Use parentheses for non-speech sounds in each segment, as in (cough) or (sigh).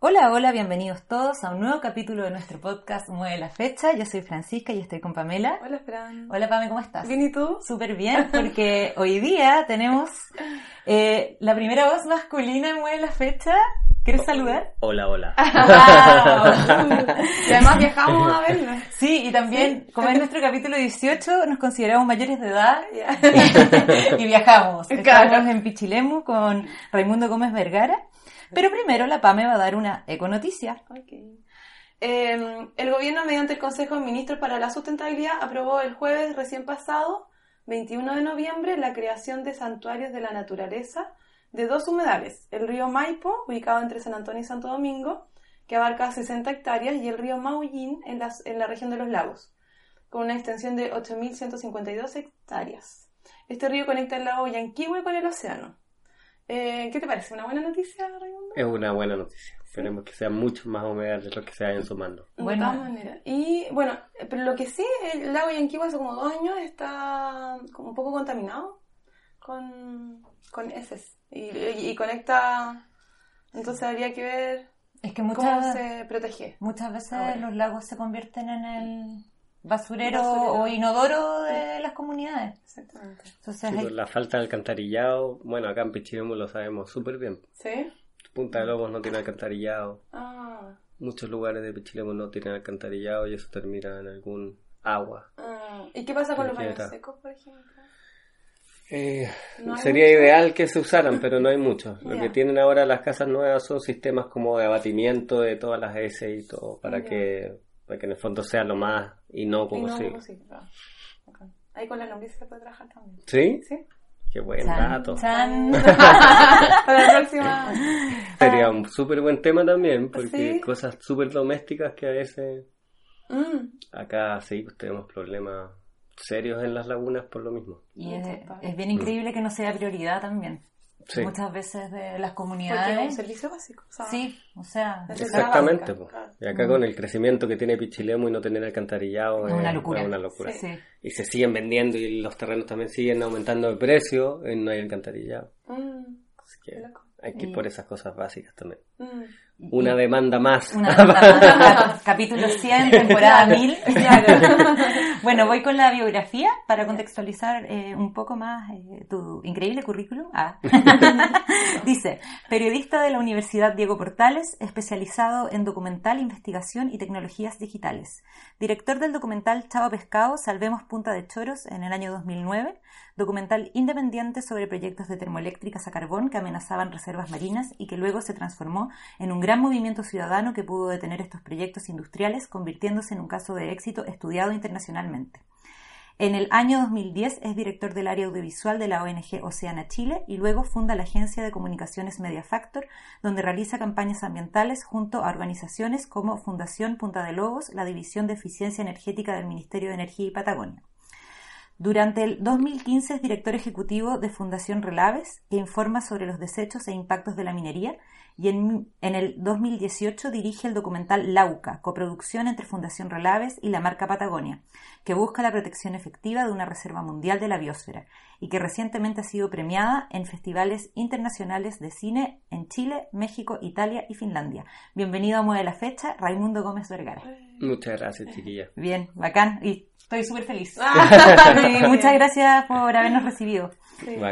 Hola, hola, bienvenidos todos a un nuevo capítulo de nuestro podcast Mueve la Fecha. Yo soy Francisca y estoy con Pamela. Hola, Fran. Hola, Pame, ¿cómo estás? Bien, ¿y tú? Súper bien, porque hoy día tenemos eh, la primera voz masculina en Mueve la Fecha. ¿Quieres saludar? Hola, hola. (laughs) y además viajamos a verla. Sí, y también, como es nuestro capítulo 18, nos consideramos mayores de edad (laughs) y viajamos. Estamos en Pichilemu con Raimundo Gómez Vergara. Pero primero la PAME va a dar una econoticia. Okay. Eh, el gobierno, mediante el Consejo de Ministros para la Sustentabilidad, aprobó el jueves recién pasado, 21 de noviembre, la creación de santuarios de la naturaleza de dos humedales, el río Maipo, ubicado entre San Antonio y Santo Domingo, que abarca 60 hectáreas, y el río Maullín, en, en la región de los lagos, con una extensión de 8.152 hectáreas. Este río conecta el lago Yanquihue con el océano. Eh, ¿Qué te parece? ¿Una buena noticia, Raimundo? Es una buena noticia. Esperemos que sea mucho más humedad de lo que se vayan sumando. De todas maneras. Y bueno, pero lo que sí, el lago Yanquihue hace como dos años está como un poco contaminado con, con heces. Y, y, conecta. Entonces habría que ver es que muchas, cómo se protege. Muchas veces los lagos se convierten en el basurero, o inodoro de las comunidades. Exactamente. Entonces, pues, La falta de alcantarillado, bueno, acá en Pichiremu lo sabemos súper bien. ¿Sí? Punta de Lobos no tiene alcantarillado. Ah. Muchos lugares de Pichilemu no tienen alcantarillado y eso termina en algún agua. Ah. ¿Y qué pasa con los baños secos, por ejemplo? Eh, sería ideal que se usaran, pero no hay muchos. Lo que tienen ahora las casas nuevas son sistemas como de abatimiento de todas las S y todo, para que para que en el fondo sea lo más inocuo posible. Ahí con la lombriz se puede trabajar también. ¿Sí? Sí. Qué buen dato. Chan. (laughs) Para la próxima. (laughs) Sería un súper buen tema también, porque cosas súper domésticas que a veces... Mm. Acá sí, pues tenemos problemas serios en las lagunas por lo mismo. Y es, es bien increíble que no sea prioridad también. Muchas veces de las comunidades. Porque es un servicio básico. sí, o sea. Exactamente. Y acá con el crecimiento que tiene Pichilemu y no tener alcantarillado es una locura. una locura. Y se siguen vendiendo y los terrenos también siguen aumentando de precio y no hay alcantarillado. Mm, Así que hay que ir por esas cosas básicas también. Mm. Una demanda más. Una demanda más. Capítulo 100, (laughs) temporada 1000. (laughs) bueno, voy con la biografía para contextualizar eh, un poco más eh, tu increíble currículum. Ah. (laughs) Dice, periodista de la Universidad Diego Portales, especializado en documental, investigación y tecnologías digitales. Director del documental Chavo Pescado, Salvemos Punta de Choros en el año 2009 documental independiente sobre proyectos de termoeléctricas a carbón que amenazaban reservas marinas y que luego se transformó en un gran movimiento ciudadano que pudo detener estos proyectos industriales, convirtiéndose en un caso de éxito estudiado internacionalmente. En el año 2010 es director del área audiovisual de la ONG Oceana Chile y luego funda la agencia de comunicaciones Media Factor, donde realiza campañas ambientales junto a organizaciones como Fundación Punta de Lobos, la División de Eficiencia Energética del Ministerio de Energía y Patagonia. Durante el 2015 es director ejecutivo de Fundación Relaves, que informa sobre los desechos e impactos de la minería, y en, el 2018 dirige el documental Lauca, coproducción entre Fundación Relaves y la marca Patagonia, que busca la protección efectiva de una reserva mundial de la biosfera y que recientemente ha sido premiada en festivales internacionales de cine en Chile, México, Italia y Finlandia. Bienvenido a Mueve la Fecha, Raimundo Gómez Vergara. Muchas gracias, chiquilla. Bien, bacán. Y estoy súper feliz. Ah. (laughs) (laughs) muchas gracias por habernos recibido.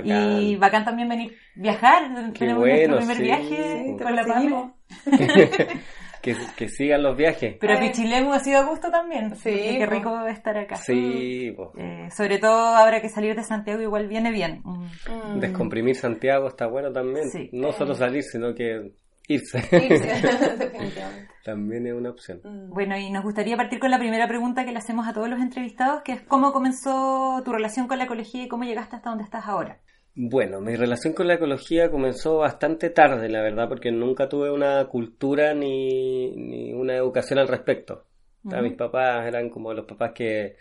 Y bacán también venir viajar. Tenemos nuestro primer viaje con la pandemia. (laughs) que, que, sigan los viajes. Pero Pichilemu ha sido a gusto también. Sí. Qué rico estar acá. Sí. Eh, sobre todo ahora que salir de Santiago igual viene bien. Mm. Descomprimir Santiago está bueno también. No solo salir, sino que irse. (laughs) También es una opción. Mm. Bueno, y nos gustaría partir con la primera pregunta que le hacemos a todos los entrevistados, que es ¿cómo comenzó tu relación con la ecología y cómo llegaste hasta donde estás ahora? Bueno, mi relación con la ecología comenzó bastante tarde, la verdad, porque nunca tuve una cultura ni, ni una educación al respecto. mis papás eran como los papás que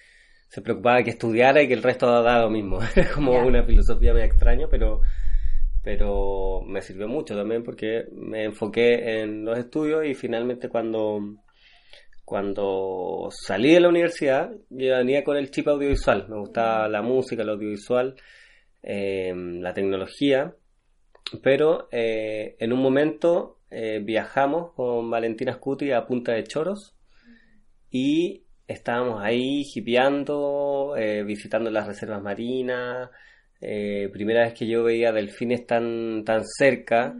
se preocupaban que estudiara y que el resto daba lo mismo. (laughs) Es como una filosofía muy extraña, pero pero me sirvió mucho también porque me enfoqué en los estudios y finalmente cuando, cuando salí de la universidad yo venía con el chip audiovisual, me gustaba la música, el audiovisual, em, la tecnología pero eh, en un momento eh, viajamos con Valentina Scuti a Punta de Choros y estábamos ahí hipeando, eh, visitando las reservas marinas, eh, primera vez que yo veía delfines tan, tan cerca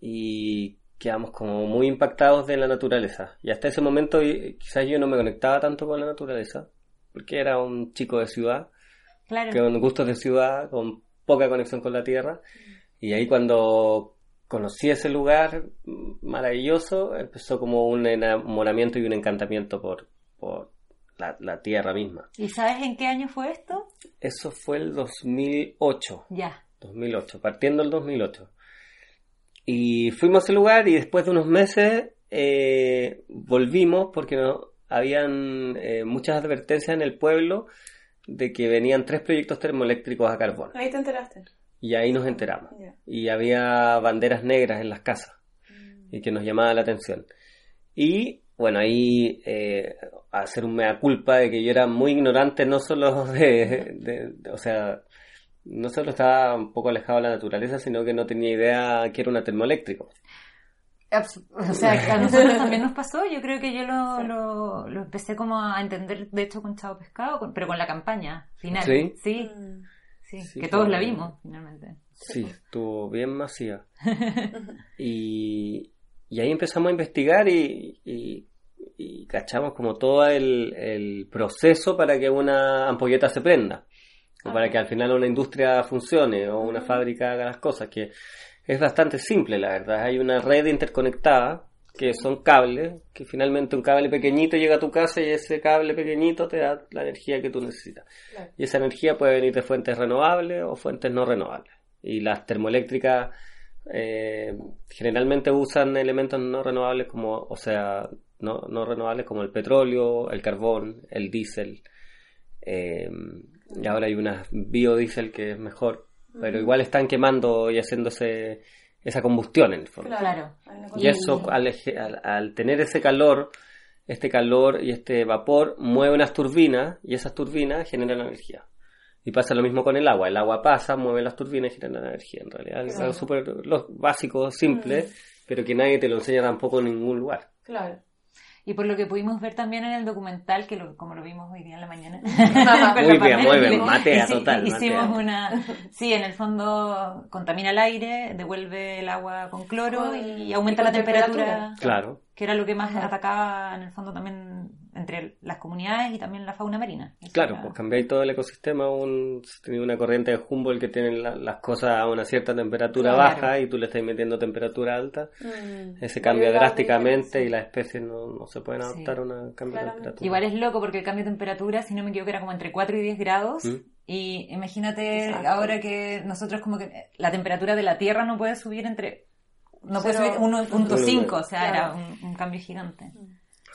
y quedamos como muy impactados de la naturaleza. Y hasta ese momento quizás yo no me conectaba tanto con la naturaleza, porque era un chico de ciudad, Claro. con gustos de ciudad, con poca conexión con la tierra. Y ahí cuando conocí ese lugar mm, maravilloso, empezó como un enamoramiento y un encantamiento por, por la, la tierra misma. ¿Y sabes en qué año fue esto? Eso fue el 2008. Ya. 2008, partiendo el 2008. Y fuimos a ese lugar y después de unos meses eh, volvimos porque no, habían eh, muchas advertencias en el pueblo de que venían tres proyectos termoeléctricos a carbón. Ahí te enteraste. Y ahí nos enteramos. Y había banderas negras en las casas y que nos llamaba la atención. Y bueno, ahí eh, hacer un mea culpa de que yo era muy ignorante, no solo (laughs) de, de- de- o sea, no solo estaba un poco alejado de la naturaleza, sino que no tenía idea que era una termoeléctrico. O sea, que a nosotros también nos pasó. Yo creo que yo lo, lo, lo empecé como a entender, de hecho, con Chavo Pescado, pero con la campaña final. ¿Sí? Sí, sí, Sí, que todos la vimos, finalmente. Sí, estuvo bien masiva. (laughs) Y, y ahí empezamos a investigar y, y- y cachamos como todo el, el proceso para que una ampolleta se prenda. O para que al final una industria funcione o una fábrica haga las cosas, que es bastante simple, la verdad. Hay una red interconectada que son cables, que finalmente un cable pequeñito llega a tu casa y ese cable pequeñito te da la energía que tú necesitas. Claro. Y esa energía puede venir de fuentes renovables o fuentes no renovables. Y las termoeléctricas eh, generalmente usan elementos no renovables como, o sea, no, no renovables como el petróleo, el carbón, el diésel. eh, y ahora hay una biodiesel que es mejor, pero igual están quemando y haciéndose esa combustión en el fondo. Claro. Y eso, al, eje- al- al tener ese calor, este calor y este vapor mueve unas turbinas y esas turbinas generan energía. Y pasa lo mismo con el agua. El agua pasa, mueve las turbinas y genera energía. En realidad es algo súper básico, simple, pero que nadie te lo enseña tampoco en ningún lugar. Claro. Y por lo que pudimos ver también en el documental, que lo- como lo vimos hoy día en la mañana. Muy la bien, muy bien, (laughs) matea hici- total, Hicimos matea. una... Sí, en el fondo contamina el aire, devuelve el agua con cloro y aumenta y la temperatura. Claro. que era lo que más Ajá. atacaba en el fondo también entre las comunidades y también la fauna marina. Eso Claro, era- pues cambiáis todo el ecosistema, un, tenía una corriente de Humboldt que tiene la- las cosas a una cierta temperatura Claro. baja y tú le estás metiendo temperatura alta. Mm. Ese cambia drásticamente y las especies no, no se pueden Sí. adaptar a un cambio de temperatura. Igual es loco porque el cambio de temperatura, si no me equivoco, era como entre 4 y 10 grados. ¿Mm? Y imagínate Exacto. ahora que nosotros como que la temperatura de la Tierra no puede subir entre... No puede subir 1.5, o sea, Claro. era un, un cambio gigante.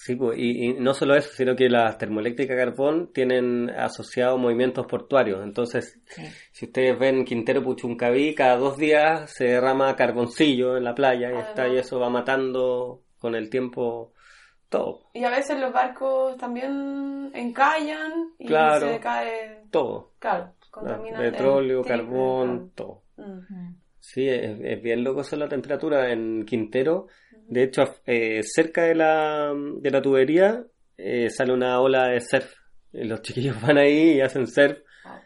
Sí, pues, y, y no solo eso, sino que las termoeléctricas carbón tienen asociados movimientos portuarios. Entonces, Sí. si ustedes ven Quintero Puchuncaví, cada dos días se derrama carboncillo en la playa y, Ah, está, y eso va matando con el tiempo todo, Y a veces los barcos también encallan y Claro. se cae. todo. Claro, contaminan. Petróleo, el carbón, todo. claro. Mm. Sí, es, es bien loco eso la temperatura en Quintero. De hecho, eh, cerca de la, de la tubería eh, sale una ola de surf. Y los chiquillos (laughs) van ahí y hacen surf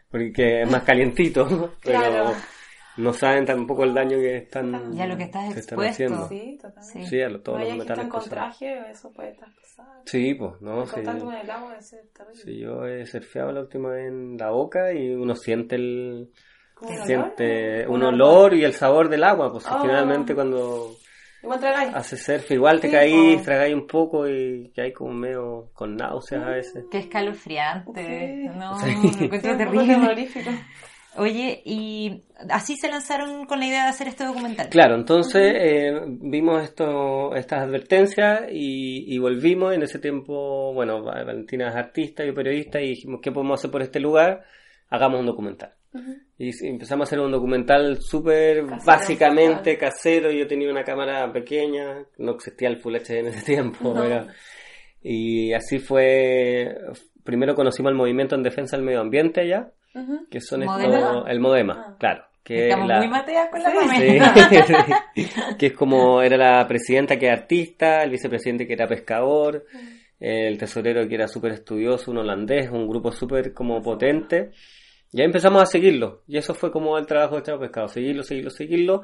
porque es más calientito, (laughs) pero Claro. no saben tampoco el daño que están, Ya lo que estás que están expuesto. haciendo. Sí, totalmente. Sí. A lo- todos los que metales con traje, eso puede estar pesado. Sí, pues, no, con el agua terrible. Sí, yo he surfeado la última vez en la boca y uno siente el ¿Como un siente olor? un olor y el sabor del agua, pues Oh. finalmente cuando Igual tragáis. hace surf igual te Sí, caí, po. tragáis un poco y que hay como medio con náuseas a veces. Qué escalofriante. Sí. No, Sí. lo encuentro terrible. Oye, y así se lanzaron con la idea de hacer este documental. Claro, entonces eh, vimos esto, estas advertencias y, y volvimos. En ese tiempo, bueno, Va- Valentina es artista y periodista y dijimos, ¿qué podemos hacer por este lugar? Hagamos un documental. Y empezamos a hacer un documental súper básicamente casero. Yo tenía una cámara pequeña, no existía el Full HD en ese (laughs) tiempo. No. pero- y así fue. Primero conocimos el movimiento en defensa del medio ambiente allá, Ujú. que son ¿Modema? estos. El Modema, Ah. claro. que Estamos la- muy mateas con la. (laughs) Sí. que es como era la presidenta que era artista, el vicepresidente que era pescador, el tesorero que era súper estudioso, un holandés, un grupo súper como potente. Y ahí empezamos a seguirlo. Y eso fue como el trabajo de Chavo Pescado, seguirlo, seguirlo, seguirlo.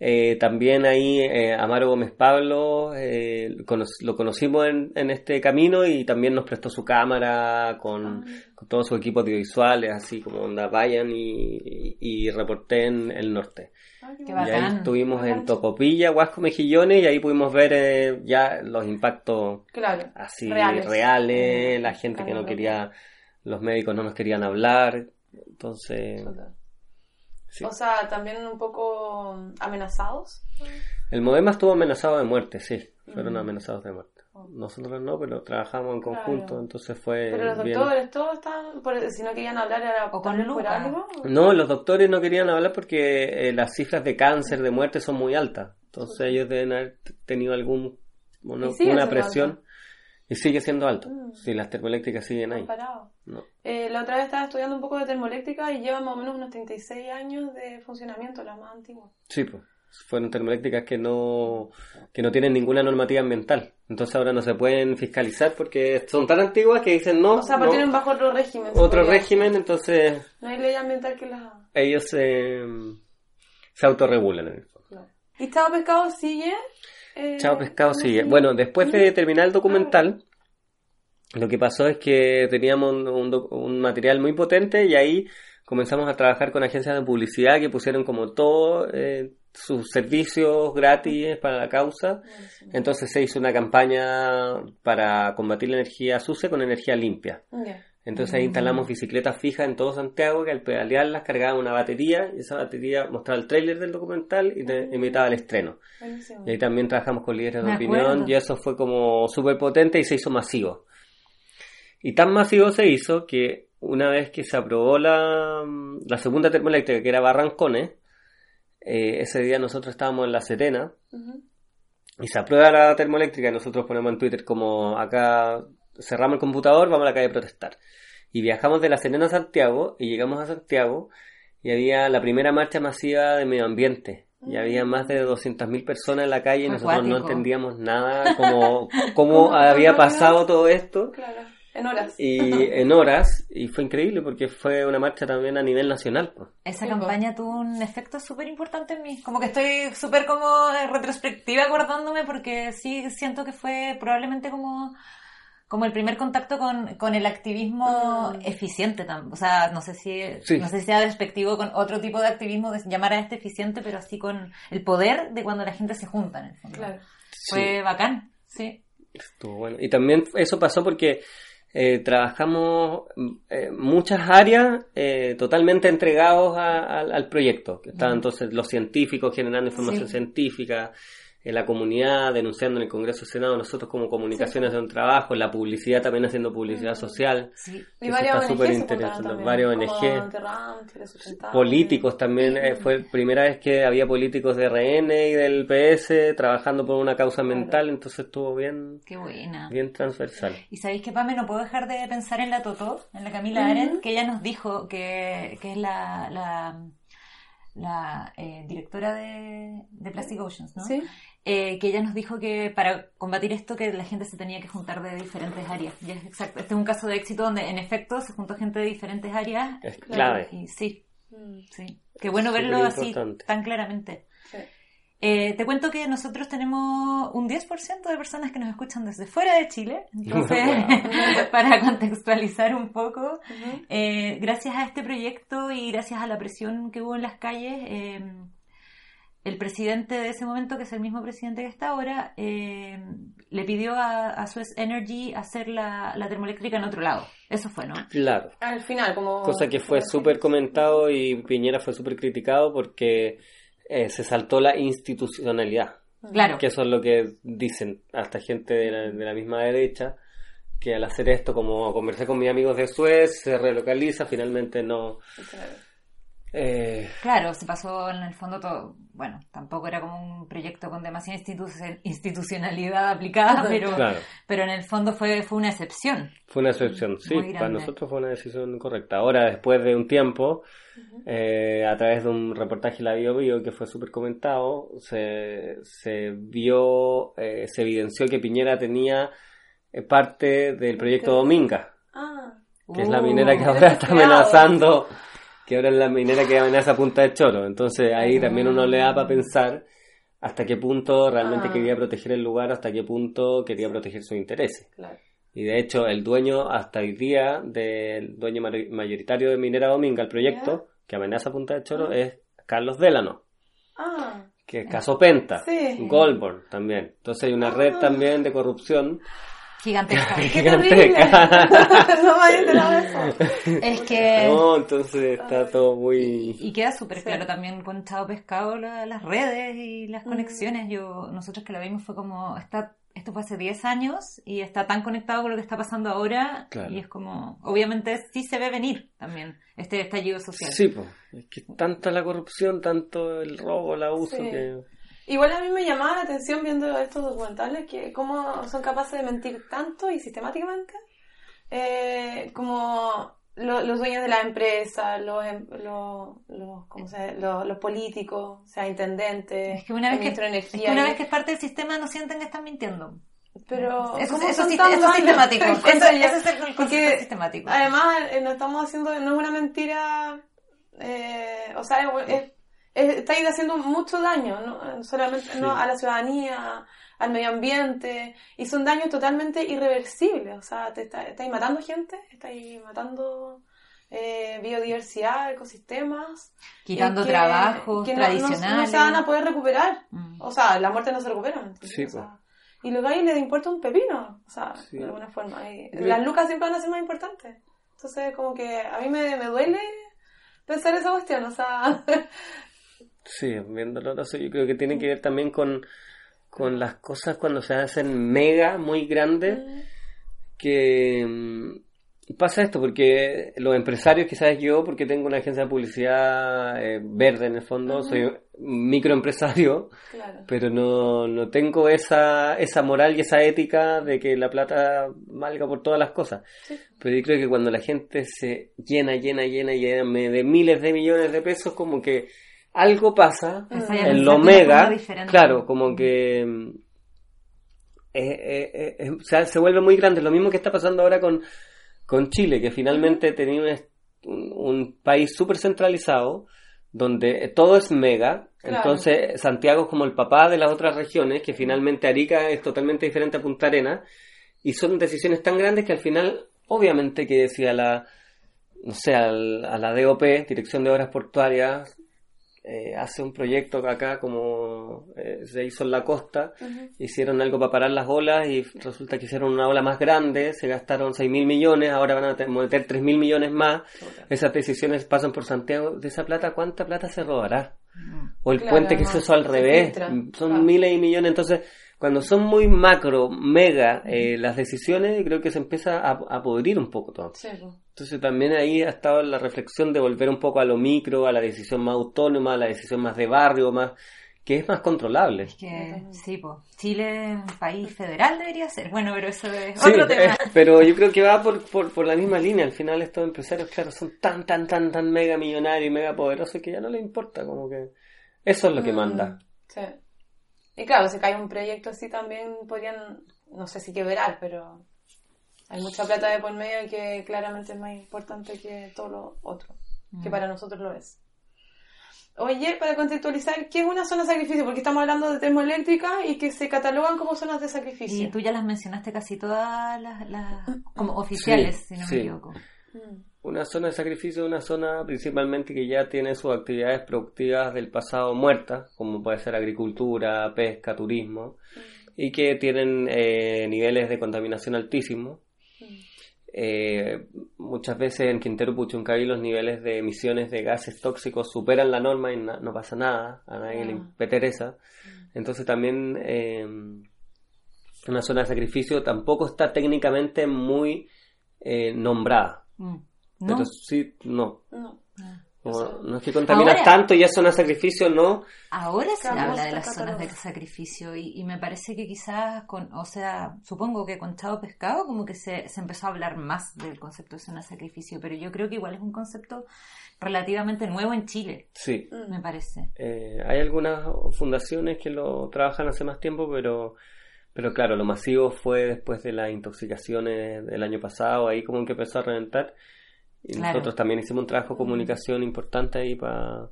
Eh, también ahí eh, Amaro Gómez Pablo eh, cono- lo conocimos en, en este camino y también nos prestó su cámara con, con todo su equipo audiovisuales, así como onda vayan y, y, y reporten el norte. Ah, Y ahí estuvimos en. Tocopilla, Huasco, Mejillones y ahí pudimos ver eh, ya los impactos Claro. así Reales. reales, la gente que no quería, los médicos no nos querían hablar, entonces Total. sí. O sea, también un poco amenazados. el Modema estuvo amenazado de muerte, sí, fueron amenazados de muerte. Nosotros no, pero trabajamos en conjunto, Claro. entonces fue Pero los bien. doctores, todos estaban, por- si no querían hablar, era O con Luca. algo. No, los doctores no querían hablar porque eh, las cifras de cáncer, de muerte son muy altas. Entonces ellos deben haber tenido algún una, sigue una presión alto. Y sigue siendo alto. Mm. Si las termoeléctricas siguen ahí. No. Eh, la otra vez estaba estudiando un poco de termoeléctrica y lleva más o menos unos 36 años de funcionamiento, la más antigua. Sí, pues. Fueron termoeléctricas que no, que no tienen ninguna normativa ambiental. Entonces ahora no se pueden fiscalizar porque son tan antiguas que dicen no. O sea, no, parten bajo otro régimen. otro régimen, entonces. No hay ley ambiental que las ellos eh, se autorregulan en el fondo. Claro. ¿Y Chavo Pescado sigue? Eh, Chao Pescado ¿cómo sigue. Bueno, después de terminar el documental, Ah. lo que pasó es que teníamos un, un un material muy potente y ahí comenzamos a trabajar con agencias de publicidad que pusieron como todo eh, sus servicios gratis para la causa. Entonces se hizo una campaña para combatir la energía sucia con energía limpia. Entonces ahí instalamos bicicletas fijas en todo Santiago que al pedalearlas cargaban una batería y esa batería mostraba el tráiler del documental y te invitaba al estreno. Buenísimo. Y ahí también trabajamos con líderes de Me opinión acuerdo. y eso fue como súper potente y se hizo masivo. Y tan masivo se hizo que una vez que se aprobó la, la segunda termoeléctrica, que era Barrancones, eh, ese día nosotros estábamos en La Serena y se aprueba la termoeléctrica y nosotros ponemos en Twitter como acá cerramos el computador, vamos a la calle a protestar. Y viajamos de La Serena a Santiago y llegamos a Santiago y había la primera marcha masiva de medio ambiente. Y había más de 200.000 personas en la calle y nosotros no entendíamos nada (laughs) como cómo ¿Cómo había pasado todo esto Claro. En horas. y (laughs) en horas y fue increíble porque fue una marcha también a nivel nacional. pues. Esa Sí, campaña tuvo un efecto súper importante en mí. Como que estoy súper como retrospectiva acordándome porque sí siento que fue probablemente como, como el primer contacto con, con el activismo Mm. eficiente. O sea, no sé si Sí. no sé si sea despectivo con otro tipo de activismo de llamar a este eficiente, pero así con el poder de cuando la gente se junta en el fondo. Claro. Fue bacán, sí. Estuvo bueno. Y también eso pasó porque eh, trabajamos eh, muchas áreas eh, totalmente entregados a- al- al proyecto. Que estaban entonces los científicos generando información Sí. científica, eh, la comunidad denunciando en el Congreso Senado, nosotros como comunicaciones de un trabajo, la publicidad también haciendo publicidad social. Sí. Y varios está ONG Varios ONG. Políticos también, eh, fue la primera vez que había políticos de RN y del PS trabajando por una causa ambiental, entonces estuvo bien, Qué buena. bien transversal. Y sabéis que, Pame, no puedo dejar de pensar en la Totó, en la Camila Ujú. Arendt, que ella nos dijo que, que es la, la, la, eh, directora de, de Plastic Oceans, ¿no? Sí. Eh, que ella nos dijo que para combatir esto que la gente se tenía que juntar de diferentes áreas. Y es exacto. Este es un caso de éxito donde en efecto se juntó gente de diferentes áreas. Es Claro. clave. Y sí, Mm, sí. Qué bueno verlo así tan claramente. Eh, te cuento que nosotros tenemos un 10% de personas que nos escuchan desde fuera de Chile. (laughs) Entonces, (laughs) para contextualizar un poco, eh, gracias a este proyecto y gracias a la presión que hubo en las calles, eh, el presidente de ese momento, que es el mismo presidente que está ahora, eh, le pidió a, a Suez Energy hacer la, la termoeléctrica en otro lado. Eso fue, ¿no? Claro. Al final, como... Cosa que fue súper comentado y Piñera fue súper criticado porque eh, se saltó la institucionalidad. Claro. Que eso es lo que dicen hasta gente de la, de la misma derecha, que al hacer esto, como conversé con mis amigos de Suez, se relocaliza, finalmente no, Claro. Eh, Claro, se pasó en el fondo todo. Bueno, tampoco era como un proyecto con demasiada institu- institucionalidad aplicada, pero, claro, pero en el fondo fue, fue una excepción. fue una excepción. Sí, para nosotros fue una decisión correcta. Ahora, después de un tiempo, eh, a través de un reportaje de la Bio Bio que fue súper comentado, se, se vio, eh, se evidenció que Piñera tenía eh, parte del proyecto Dominga, Ah, que es la Uh, minera que eso ahora es está amenazando, que ahora es la minera que amenaza Punta de Choro. Entonces ahí también uno le da para pensar hasta qué punto realmente Ah. quería proteger el lugar, hasta qué punto quería proteger sus intereses. claro. Y de hecho, el dueño hasta hoy día del dueño mayoritario de Minera Dominga, el proyecto que amenaza Punta de Choro, Ah. es Carlos Delano, Ah, que es Caso Penta, Sí. Goldborn también. Entonces hay una red Ah. también de corrupción Gigantesca. (laughs) gigantesca. (laughs) no es que... No, entonces está todo muy... Y queda súper Sí. claro también con Chao Pescado la- las redes y las Mm. conexiones. Yo Nosotros que lo vimos fue como, está, esto fue hace 10 años y está tan conectado con lo que está pasando ahora Claro. y es como, obviamente sí se ve venir también este estallido social. Sí, pues, es que tanta la corrupción, tanto el robo, el abuso, Sí. que... Igual a mí me llamaba la atención viendo estos documentales que cómo son capaces de mentir tanto y sistemáticamente. Eh, como lo- los dueños de la empresa, los, em- los, los, ¿cómo se los, los políticos, o sea, intendentes, Es que una vez que, es que una vez que es parte del sistema no sienten que están mintiendo. Pero eso, ¿cómo eso son sí- tan eso es sistemático. (laughs) Eso Eso, es el concepto sistemático. Además, eh, no estamos haciendo, no es una mentira, eh, o sea, es- estáis haciendo mucho daño, no solamente Sí. no, a la ciudadanía, al medio ambiente, y son daños totalmente irreversibles, o sea, te está- estáis matando gente, estáis matando eh, biodiversidad, ecosistemas, Quitando eh, que- trabajos que no- no- No, tradicionales. se van a poder recuperar, Mm. o sea, la muerte no se recupera. Sí, O sea, y los gallos les importa un pepino, o sea, Sí. de alguna forma. Y las lucas siempre van a ser más importantes. Entonces, como que a mí me, me duele pensar esa cuestión, o sea, Sí, viéndolo, no sé, yo creo que tiene que ver también con, con las cosas cuando se hacen mega, muy grandes, que mm, pasa esto, porque los empresarios, quizás yo, porque tengo una agencia de publicidad eh, verde en el fondo, soy microempresario, claro. pero no, no tengo esa, esa moral y esa ética de que la plata valga por todas las cosas. Sí. Pero yo creo que cuando la gente se llena, llena, llena, llena de miles de millones de pesos, como que algo pasa en lo mega, claro, como que eh, eh, eh, o sea, se vuelve muy grande. Lo mismo que está pasando ahora con, con Chile, que finalmente tenía un, país súper centralizado, donde todo es mega. Claro. Entonces, Santiago es como el papá de las otras regiones, que finalmente Arica es totalmente diferente a Punta Arena, y son decisiones tan grandes que al final, obviamente, que decía la, no sé, al- a la DOP, Dirección de Obras Portuarias, eh, hace un proyecto que acá como eh, se hizo en la costa, hicieron algo para parar las olas y resulta que hicieron una ola más grande, se gastaron 6 mil millones, ahora van a te- meter 3 mil millones más, esas decisiones pasan por Santiago, de esa plata, ¿cuánta plata se robará? Mm. O el Claro, puente que no, se hizo al se revés, filtra. son Ah. miles y millones, entonces cuando son muy macro, mega eh, las decisiones, creo que se empieza a, a podrir un poco todo. Pues. Entonces también ahí ha estado la reflexión de volver un poco a lo micro, a la decisión más autónoma, a la decisión más de barrio, más que es más controlable. Es que, sí, pues, Chile, un país federal debería ser. Bueno, pero eso es Sí, otro tema. eh, (laughs) pero yo creo que va por, por, por la misma línea. Al final estos empresarios, claro, son tan, tan, tan, tan mega millonarios y mega poderosos que ya no les importa, como que eso es lo que Mm, manda. Sí. Y claro, si cae un proyecto así también podrían, no sé si quebrar, pero hay mucha plata de por medio que claramente es más importante que todo lo otro, que Mm. para nosotros lo es. Oye, para contextualizar, ¿qué es una zona de sacrificio? Porque estamos hablando de termoeléctricas y que se catalogan como zonas de sacrificio. Y tú ya las mencionaste casi todas las, las- como oficiales, Sí, si no sí. me equivoco. Mm, Una zona de sacrificio es una zona principalmente que ya tiene sus actividades productivas del pasado muertas, como puede ser agricultura, pesca, turismo, y que tienen eh, niveles de contaminación altísimos. Mm, Eh, muchas veces en Quintero Puchuncaví los niveles de emisiones de gases tóxicos superan la norma y na- no pasa nada, a nadie le Ah. interesa. Entonces también eh, una zona de sacrificio tampoco está técnicamente muy eh, nombrada. Mm. ¿No? Pero sí, no. No. Como, no es que contaminas tanto y es zona de sacrificio, no. Ahora se habla de las zonas de sacrificio y, y me parece que quizás con, o sea, supongo que con Chavo Pescado como que se, se empezó a hablar más del concepto de zona de sacrificio, pero yo creo que igual es un concepto relativamente nuevo en Chile, Sí. Mm. me parece. Eh, hay algunas fundaciones que lo trabajan hace más tiempo, pero, pero claro, lo masivo fue después de las intoxicaciones del año pasado, ahí como que empezó a reventar. Y Claro. nosotros también hicimos un trabajo de comunicación importante ahí para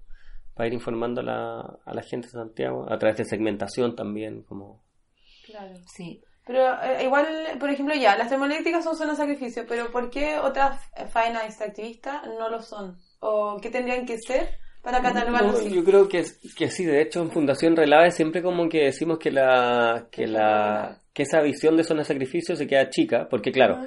ir informando a la, a la gente de Santiago, a través de segmentación también, como... Claro. Sí. Pero eh, igual, por ejemplo, ya, las termoeléctricas son zonas de sacrificio, pero ¿por qué otras faenas extractivistas no lo son? ¿O qué tendrían que ser para catalogarlo No, yo creo que, que sí, de hecho en Fundación Relave siempre como que decimos que la que la que esa visión de zona de sacrificio se queda chica, porque claro.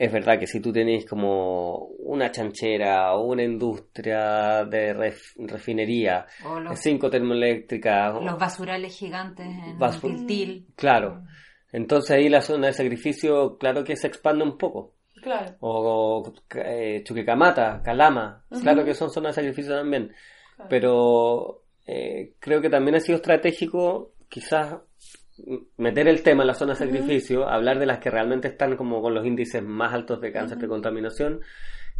Es verdad que si tú tenés como una chanchera o una industria de ref- refinería, O los, cinco termoeléctricas, o- los basurales gigantes en Basu- Tiltil. claro, entonces ahí la zona de sacrificio claro que se expande un poco. Claro. O, o, eh, Chuquicamata, Calama, claro que son zonas de sacrificio también. claro. pero eh, creo que también ha sido estratégico quizás meter el tema en la zona de sacrificio, hablar de las que realmente están como con los índices más altos de cáncer de contaminación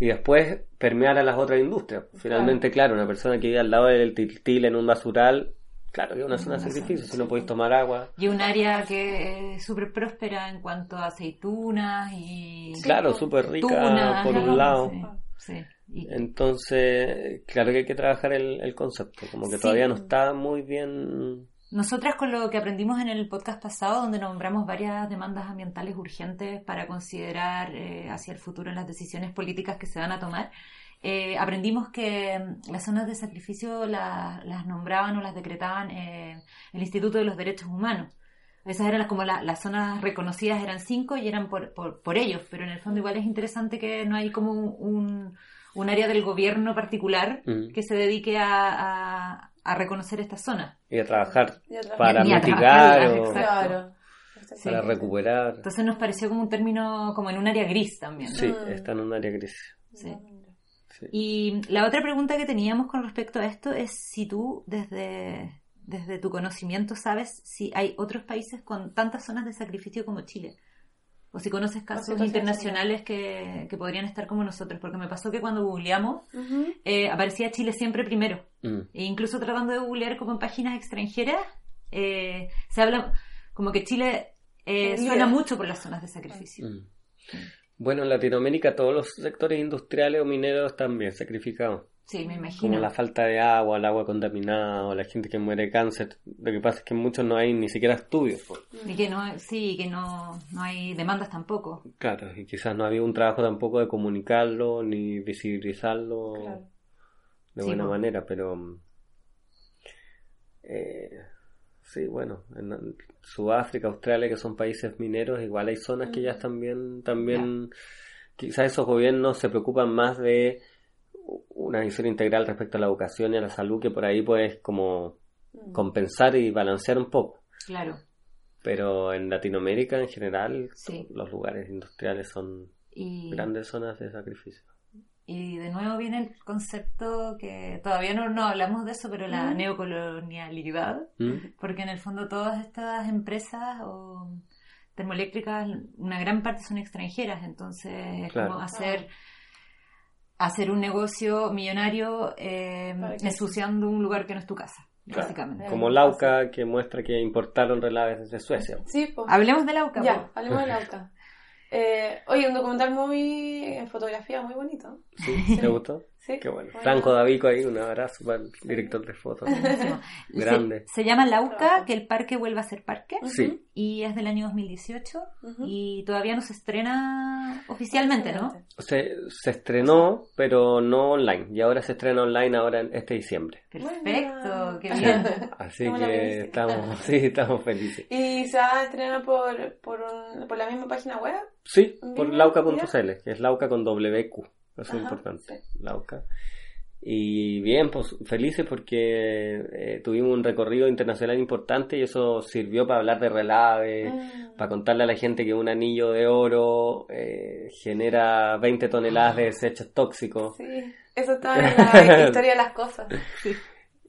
y después permear a las otras industrias. Finalmente, claro, una persona que vive al lado del tiltil en un basural, claro que es una zona de sacrificio, si no podéis tomar agua. Y un área que es súper próspera en cuanto a aceitunas y Claro, súper rica tunas. por un lado. Sí, sí. Entonces, claro que hay que trabajar el, el concepto, como que Sí. todavía no está muy bien Nosotras con lo que aprendimos en el podcast pasado, donde nombramos varias demandas ambientales urgentes para considerar eh, hacia el futuro en las decisiones políticas que se van a tomar, eh, aprendimos que mm, las zonas de sacrificio la- las nombraban o las decretaban eh, el Instituto de los Derechos Humanos. Esas eran como la- las zonas reconocidas, eran cinco y eran por, por, por ellos, pero en el fondo igual es interesante que no hay como un, un área del gobierno particular que se dedique a, a- a reconocer estas zonas. y a trabajar Y para mitigar o. Sí. para recuperar. Entonces nos pareció como un término, como en un área gris también. Sí, Mm. está en un área gris. Sí. Sí. Y la otra pregunta que teníamos con respecto a esto es si tú, desde, desde tu conocimiento, sabes si hay otros países con tantas zonas de sacrificio como Chile. O si conoces casos internacionales que, que podrían estar como nosotros. Porque me pasó que cuando googleamos, eh, aparecía Chile siempre primero. Mm. E incluso tratando de googlear como en páginas extranjeras, eh, se habla como que Chile eh, suena mucho por las zonas de sacrificio. Mm. Bueno, en Latinoamérica todos los sectores industriales o mineros están bien sacrificados. Sí, me Como imagino. la falta de agua, el agua contaminada o la gente que muere de cáncer. Lo que pasa es que en muchos no hay ni siquiera estudios. pues. Y que no, sí, que no, no hay demandas tampoco. Claro, y quizás no había un trabajo tampoco de comunicarlo ni visibilizarlo Claro. de Sí, buena po. manera, pero eh, sí, bueno, en Sudáfrica, Australia, que son países mineros, igual hay zonas que ya bien, también, quizás esos gobiernos se preocupan más de una visión integral respecto a la educación y a la salud, que por ahí puedes como Mm. compensar y balancear un poco. Claro. Pero en Latinoamérica en general, Sí. los lugares industriales son Y, grandes zonas de sacrificio. Y de nuevo viene el concepto que todavía no, no hablamos de eso, pero la Mm. neocolonialidad. ¿Mm? Porque en el fondo todas estas empresas o termoeléctricas, una gran parte son extranjeras, entonces es Claro. como hacer hacer un negocio millonario eh, que- ensuciando un lugar que no es tu casa, Claro. básicamente. Como Lauca, que muestra que importaron relaves desde Suecia. Sí, pues. Hablemos de la UCA. Ya, po. hablemos de la UCA. (laughs) Eh, oye, un documental muy en fotografía muy bonito. ¿Sí? ¿Te gustó? Sí. Qué bueno. Bueno. Franco Davico ahí, un abrazo para el director de fotos. Grande. Se, se llama Lauca, que el parque vuelva a ser parque, Sí. y es del año 2018 Ujú. y todavía no se estrena oficialmente, ¿no? Se, se estrenó, pero no online. Y ahora se estrena online ahora en este diciembre. Perfecto, qué bien. (laughs) Así Estamos que estamos, (laughs) sí, estamos felices. Y se va a estrenar por, por, un- por la misma página web. Sí, por lauca.cl, que es lauca con WQ. Eso es importante. Lauca. Y bien, pues felices porque eh, tuvimos un recorrido internacional importante y eso sirvió para hablar de relave, Mm. para contarle a la gente que un anillo de oro eh, genera 20 toneladas de desechos tóxicos. Sí, eso estaba en la (laughs) historia de las cosas.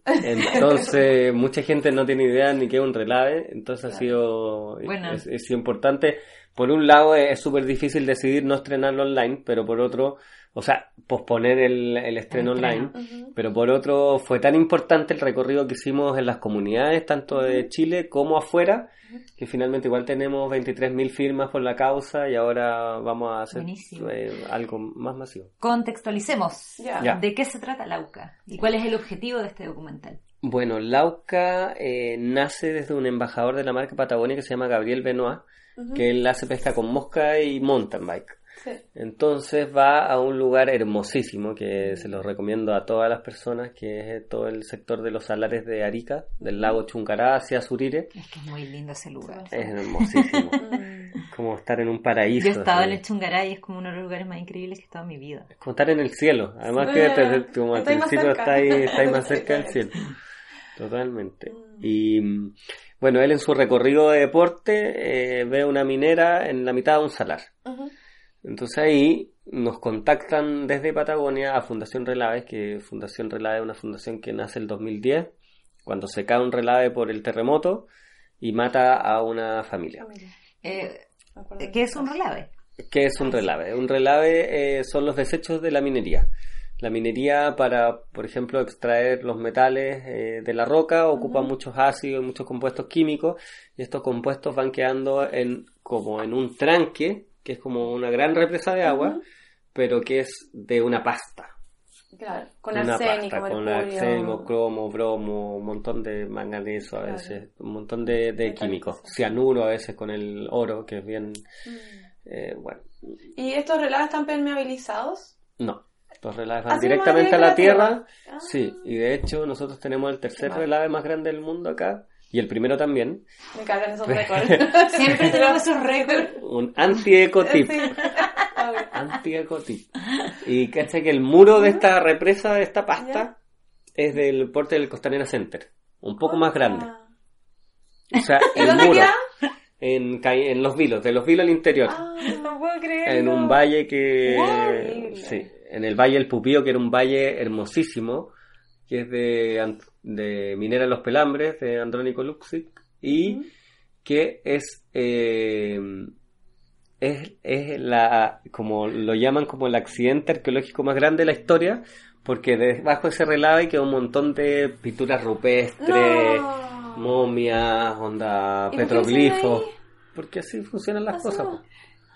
Entonces, mucha gente no tiene idea ni qué es un relave, entonces ha sido, Bueno. es, es importante. Por un lado, es súper difícil decidir no estrenarlo online, pero por otro, o sea, posponer el, el estreno El online. Pero por otro, fue tan importante el recorrido que hicimos en las comunidades, tanto de Chile como afuera, que finalmente igual tenemos 23.000 firmas por la causa y ahora vamos a hacer eh, algo más masivo. Contextualicemos. Ya. Ya. ¿De qué se trata Lauca? ¿Y cuál es el objetivo de este documental? Bueno, Lauca eh, nace desde un embajador de la marca Patagonia que se llama Gabriel Benoit, que él hace pesca con mosca y mountain bike. Sí. Entonces va a un lugar hermosísimo que se lo recomiendo a todas las personas, que es todo el sector de los salares de Arica, del lago Chuncará hacia Surire. Es que es muy lindo ese lugar. Es hermosísimo. (laughs) Como estar en un paraíso. Yo estaba en así. el Chungaray y es como uno de los lugares más increíbles que he estado en mi vida. Es como estar en el cielo. Además Sí. que te- como al Estáis más principio cerca. está ahí, está ahí más (laughs) cerca del cielo. Totalmente. Mm. Y bueno, él en su recorrido de deporte eh, ve una minera en la mitad de un salar. Ujú. Entonces ahí nos contactan desde Patagonia a Fundación Relaves, que Fundación Relave es una fundación que nace el 2010, cuando se cae un relave por el terremoto y mata a una familia. Eh, ¿Qué es un relave? ¿Qué es un relave? Un relave eh, son los desechos de la minería. La minería para, por ejemplo, extraer los metales eh, de la roca ocupa muchos ácidos y muchos compuestos químicos y estos compuestos van quedando en como en un tranque, que es como una gran represa de agua, pero que es de una pasta. Claro, con una arsénico, pasta, con arsénico, cromo, bromo, un montón de manganeso a Claro. veces, un montón de, químicos, cianuro a veces con el oro, que es bien, Mm. eh, bueno, ¿Y estos relaves están permeabilizados? no. Los relaves van directamente a la tierra. Ah. Sí, y de hecho nosotros tenemos el tercer relave más grande del mundo acá, y el primero también, Me cagan esos (laughs) récords. Siempre (laughs) tenemos esos récords. un anti-ecotip. Sí. Anti-ecotip. Y cacha que el muro de esta represa, de esta pasta, es del porte del Costanera Center, un poco más grande. Ah. O sea, (laughs) ¿Y el dónde muro queda? en, en los vilos, de los vilos al interior, Ah, No puedo creerlo. en un valle que Wow. sí, en el valle del Pupío, que era un valle hermosísimo, que es de, de Minera Los Pelambres, de Andrónico Luxic, y que es eh, es, es la como lo llaman como el accidente arqueológico más grande de la historia porque debajo de ese relave queda un montón de pinturas rupestres No. momias onda ¿Y por qué petroglifos porque así funcionan las Así cosas no.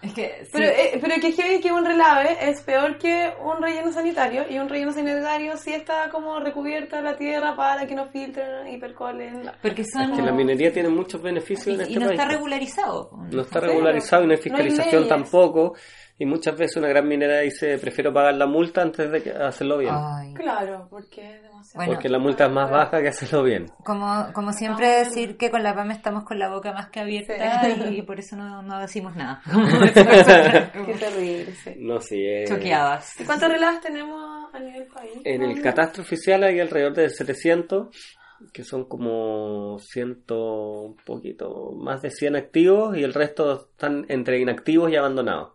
Es que, sí. Pero, eh, pero que heavy que un relave es peor que un relleno sanitario y un relleno sanitario sí está como recubierta la tierra para que no filtren y percolen. porque son... es que la minería tiene muchos beneficios y, en este y no país está regularizado. no está regularizado y no hay no hay fiscalización tampoco y muchas veces una gran minera dice prefiero pagar la multa antes de que- hacerlo bien Ay. Claro, porque es demasiado. Bueno. porque la multa es más baja que hacerlo bien Como, como siempre Ah, decir que con la PAM estamos con la boca más que abierta Sí. y, por eso no, no decimos nada. (laughs) Qué terrible, sí. no sí es- Choqueadas. ¿Y cuántos relaves tenemos a nivel país? En el catastro oficial hay alrededor de 700, que son como 100, un poquito más de 100 activos y el resto están entre inactivos y abandonados.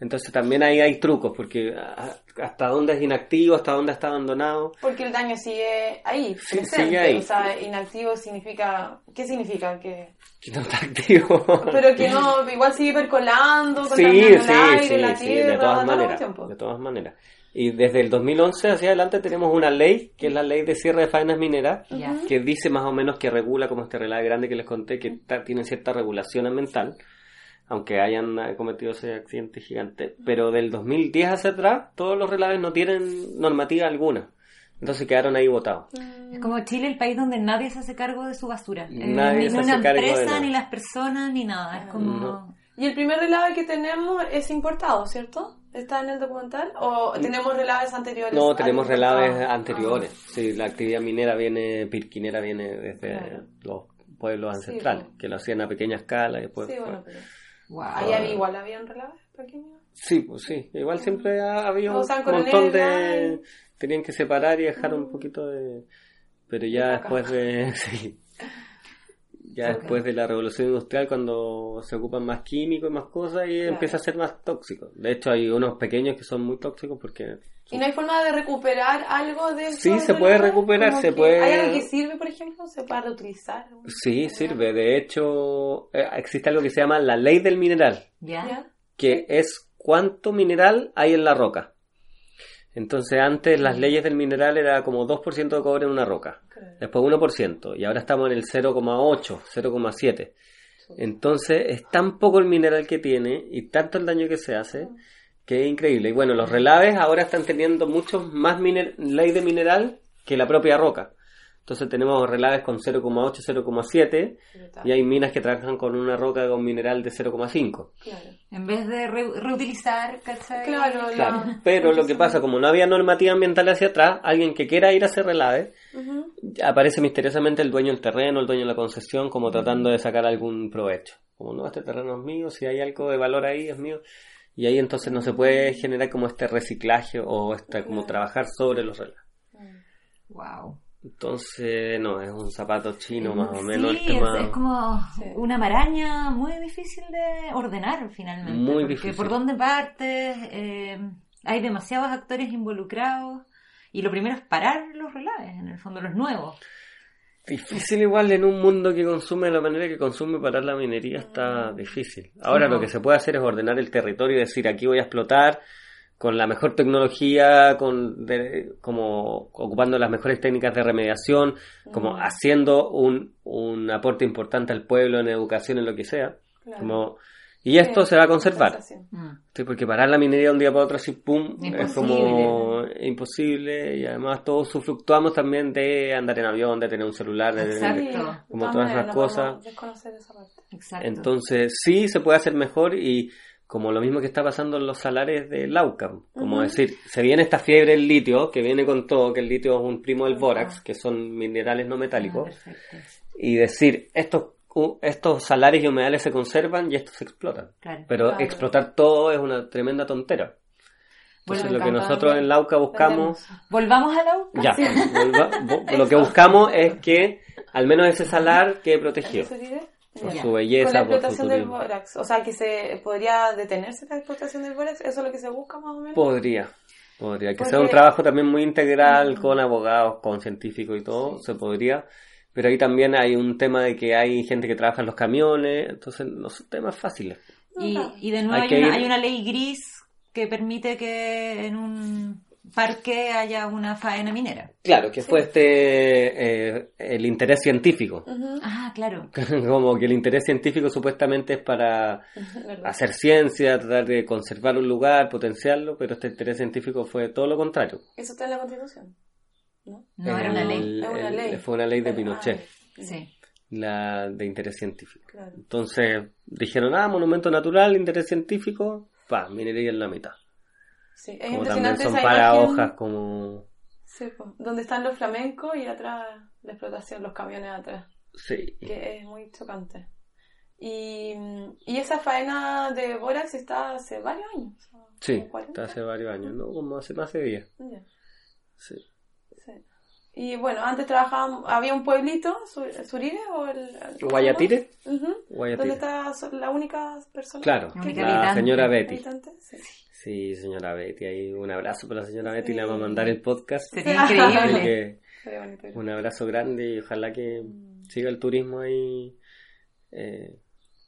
Entonces también ahí hay trucos, porque ah, hasta dónde es inactivo, hasta dónde está abandonado. Porque el daño sigue ahí, Sí, presente. sigue ahí. O sea, inactivo significa... ¿Qué significa? Que... Que no está activo. (laughs) Pero que no, igual sigue percolando, Sí, sí, el aire, sí, la sí, tierra, de todas maneras. De todas maneras. Y desde el 2011 hacia adelante tenemos una ley, que es la ley de cierre de faenas mineras, que dice más o menos que regula, como este relave grande que les conté, que ta- tiene cierta regulación ambiental, aunque hayan cometido ese accidente gigante. Pero del 2010 hacia atrás, todos los relaves no tienen normativa alguna. Entonces quedaron ahí votados. Es como Chile, el país donde nadie se hace cargo de su basura. Eh, Nadie ni se una hace cargo de empresa, nada. ni las personas, ni nada. Es como... No. Y el primer relave que tenemos es importado, ¿cierto? ¿Está en el documental? ¿O tenemos relaves anteriores? No, tenemos relaves Ah. anteriores. Sí, la actividad minera viene, pirquinera viene desde Claro. los pueblos ancestrales, que lo hacían a pequeña escala y después Sí, bueno, pero... Wow. Ahí había, igual había un relave pequeño. Sí, pues sí. Igual siempre ha sea, un montón de... Tenían que separar y dejar un poquito de... Pero ya De después (laughs) de... sí. Ya después de la revolución industrial, cuando se ocupan más químicos y más cosas, y empieza a ser más tóxico. De hecho, hay unos pequeños que son muy tóxicos porque... ¿Y no hay forma de recuperar algo de eso? Sí, se de puede recuperar, Como se puede- ¿Hay algo que sirve, por ejemplo? ¿Se puede reutilizar? Sí, sirve. De hecho, eh, existe algo que se llama la ley del mineral. ¿Ya? que es cuánto mineral hay en la roca. Entonces antes las leyes del mineral era como 2% de cobre en una roca, después 1% y ahora estamos en el 0,8, 0,7. Entonces es tan poco el mineral que tiene y tanto el daño que se hace que es increíble. Y bueno, los relaves ahora están teniendo mucho más ley de mineral que la propia roca. Entonces tenemos relaves con 0,8, 0,7 Brutal. y hay minas que trabajan con una roca con mineral de 0,5. Claro. En vez de re- reutilizar, ¿cachai? Claro, la- Claro, pero lo que pasa, como no había normativa ambiental hacia atrás, alguien que quiera ir a hacer relave, Ujú. aparece misteriosamente el dueño del terreno, el dueño de la concesión, como tratando de sacar algún provecho. Como no, este terreno es mío, si hay algo de valor ahí, es mío. Y ahí entonces no se puede generar como este reciclaje o este, como trabajar sobre los relaves. Wow. Entonces, no, es un zapato chino más o menos el Sí, tema. es, es como Sí. una maraña muy difícil de ordenar finalmente. Muy porque difícil. por dónde partes, eh, hay demasiados actores involucrados. Y lo primero es parar los relaves, en el fondo los nuevos. Difícil igual en un mundo que consume de la manera que consume parar la minería está difícil. Ahora No. lo que se puede hacer es ordenar el territorio y decir aquí voy a explotar con la mejor tecnología, con de- como ocupando las mejores técnicas de remediación, como haciendo un, un aporte importante al pueblo en educación, en lo que sea. Claro. Como, y esto Sí, se va a conservar. Mm. Sí, porque parar la minería de un día para otro así, pum, es como imposible y además todos fluctuamos también de andar en avión, de tener un celular, de de como todas no cosas. podemos desconocer esa parte. Exacto. Entonces sí se puede hacer mejor y como lo mismo que está pasando en los salares de Laucam, como decir, se viene esta fiebre del litio, que viene con todo, que el litio es un primo del bórax, que son minerales no Ah, metálicos, perfecto. y decir, estos, u- estos salares y humedales se conservan y estos se explotan. Claro. Pero Claro. explotar todo es una tremenda tontera. Entonces Bueno, lo que nosotros en Lauca buscamos, Volvamos a la UCA. ya, volva- (laughs) lo que buscamos es que al menos ese salar quede protegido. Por Ya. su Con la belleza, por su explotación del bórax. O sea, que se podría detenerse la explotación del bórax. ¿Eso es lo que se busca más o menos? Podría, podría. Que Porque- sea un trabajo también muy integral Mm. con abogados, con científicos y todo, Sí. se podría. Pero ahí también hay un tema de que hay gente que trabaja en los camiones, entonces no son temas fáciles. Y, y de nuevo Hay hay, una, ir- hay una ley gris que permite que en un parque haya una faena minera. Claro, que fue este eh, el interés científico. Ah, claro. (laughs) Como que el interés científico supuestamente es para hacer ciencia, tratar de conservar un lugar, potenciarlo, pero este interés científico fue todo lo contrario. Eso está en la Constitución. ¿No? No era una ley. El- una el- ley. Fue una ley de Ah, Pinochet, Sí. la de interés científico. Claro. Entonces dijeron, ah, monumento natural, interés científico, pa, minería en la mitad. Sí, es Como también impresionante son esa para imagen. hojas, como... Sí, pues, donde están los flamencos y atrás la explotación, los camiones atrás. Sí, que es muy chocante. Y, y esa faena de Borax está hace varios años. sí, como 40. está hace varios años, ¿no? Como hace más de 10. Ya, Sí. sí. Y bueno, antes trabajaban, había un pueblito, Su- Surire o el... ¿cómo ¿Guayatire? Guayatire. ¿Dónde está la única persona? Claro, La señora Betty. Sí. Sí, señora Betty, ahí un abrazo para la señora Betty, Sí. le vamos a mandar el podcast. Sería Sí. increíble. Que (laughs) un abrazo grande y ojalá que siga el turismo ahí eh,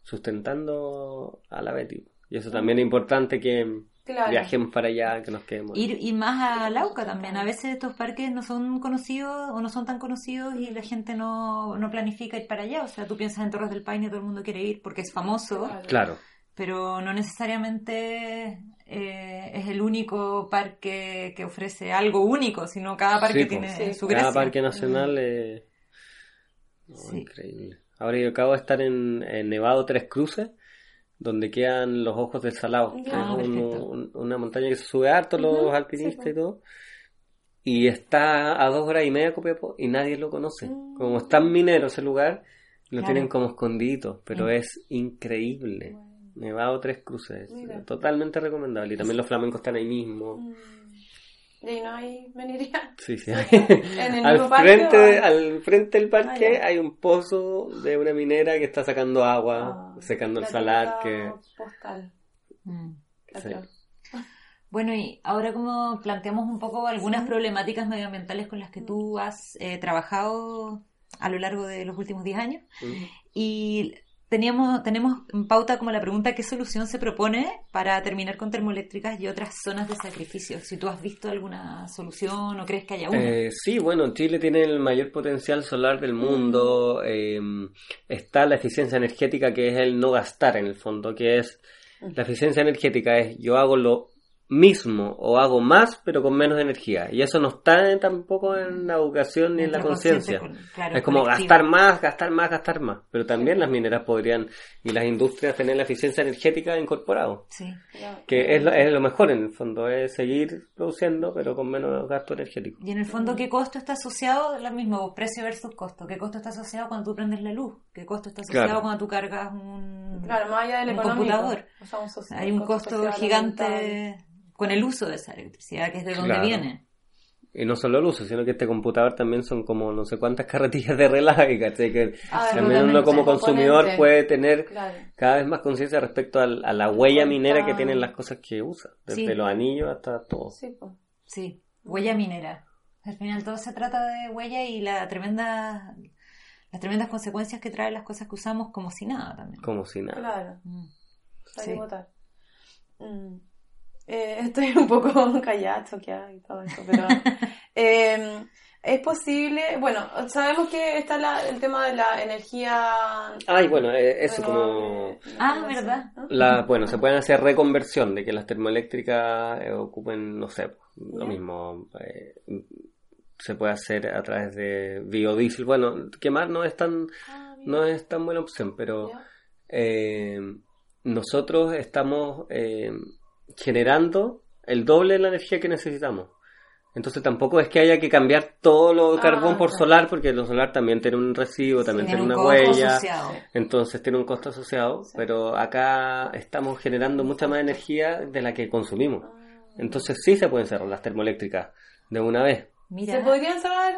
sustentando a la Betty. Y eso también es importante que Claro. viajemos para allá, que nos quedemos. Ir, ir más a Lauca también. A veces estos parques no son conocidos o no son tan conocidos y la gente no, no planifica ir para allá. O sea, tú piensas en Torres del Paine y todo el mundo quiere ir porque es famoso. Claro, pero no necesariamente eh, es el único parque que ofrece algo único, sino cada parque Sí, tiene Sí. su cada gracia. parque nacional es oh, Sí. increíble. Ahora yo acabo de estar en, en Nevado Tres Cruces, donde quedan los ojos del Salado, que Ah, es un- perfecto. un- una montaña que se sube harto los alpinistas sí, y todo. Y está a dos horas y media Copiapó y nadie lo conoce. Mm. Como es tan minero ese lugar, lo Claro. tienen como escondidito, pero Mm. es increíble. Bueno. Nevado Tres Cruces, Mira. totalmente recomendable. Y también los flamencos están ahí mismo. Mm. Y ahí no hay minería. Sí, sí. (laughs) En el al, parque, frente, ¿o? al frente del parque Ah, hay un pozo de una minera que está sacando agua, Ah, secando el la salar. que Postal. Mm. claro. Bueno, y ahora como planteamos un poco algunas problemáticas medioambientales con las que tú has eh, trabajado a lo largo de los últimos 10 años, Mm. y teníamos, tenemos en pauta como la pregunta ¿qué solución se propone para terminar con termoeléctricas y otras zonas de sacrificio? Si tú has visto alguna solución o crees que haya una. Eh, sí, bueno, Chile tiene el mayor potencial solar del mundo. eh, está la eficiencia energética, que es el no gastar en el fondo, que es la eficiencia energética es yo hago lo mismo o hago más, pero con menos energía. Y eso no está en- tampoco en la educación ni en la conciencia. claro, Es como colectivo. gastar más, gastar más, gastar más. Pero también las mineras podrían y las industrias tener la eficiencia energética incorporado. Sí. Que es lo, es lo mejor en el fondo, es seguir produciendo, pero con menos gasto energético. Y en el fondo, ¿qué costo está asociado? Lo mismo, precio versus costo. ¿Qué costo está asociado cuando tú prendes la luz? ¿Qué costo está asociado Claro. cuando tú cargas un, Claro, más allá del un computador? O sea, un socio- Hay un costo social, gigante. Con el uso de esa electricidad, que es de donde Claro. viene. Y no solo el uso, sino que este computador también son como no sé cuántas (laughs) carretillas de relaje, ¿cachai? Que Ah, también uno como consumidor Componente. puede tener Claro. cada vez más conciencia respecto a, la huella minera que tienen las cosas que usa, desde Sí. los anillos hasta todo. Sí, pues. Sí, huella minera. Al final todo se trata de huella y la tremenda, las tremendas consecuencias que traen las cosas que usamos como si nada también. Como si nada. Claro. Mm. Sí. votar. Mm. Eh, (laughs) estoy un poco (laughs) callada, choqueada y todo eso, pero (laughs) eh, es posible, bueno, sabemos que está la- el tema de la energía Ay, bueno, eh, eso como... renovable, Ah, ¿verdad? bueno, se pueden hacer reconversión de que las termoeléctricas eh, ocupen, no sé, lo mismo. eh, se puede hacer a través de biodiesel. Bueno, quemar no es tan, Ah, no es tan buena opción, pero eh, nosotros estamos eh, generando el doble de la energía que necesitamos. Entonces tampoco es que haya que cambiar todo lo Ah, carbón por claro. solar, porque lo solar también tiene un recibo, también Tiene tiene un una costo huella. asociado. Entonces tiene un costo asociado, Sí. pero acá estamos generando mucha más energía de la que consumimos. Ah. Entonces sí se pueden cerrar las termoeléctricas de una vez. Mira, ¿Se podrían cerrar?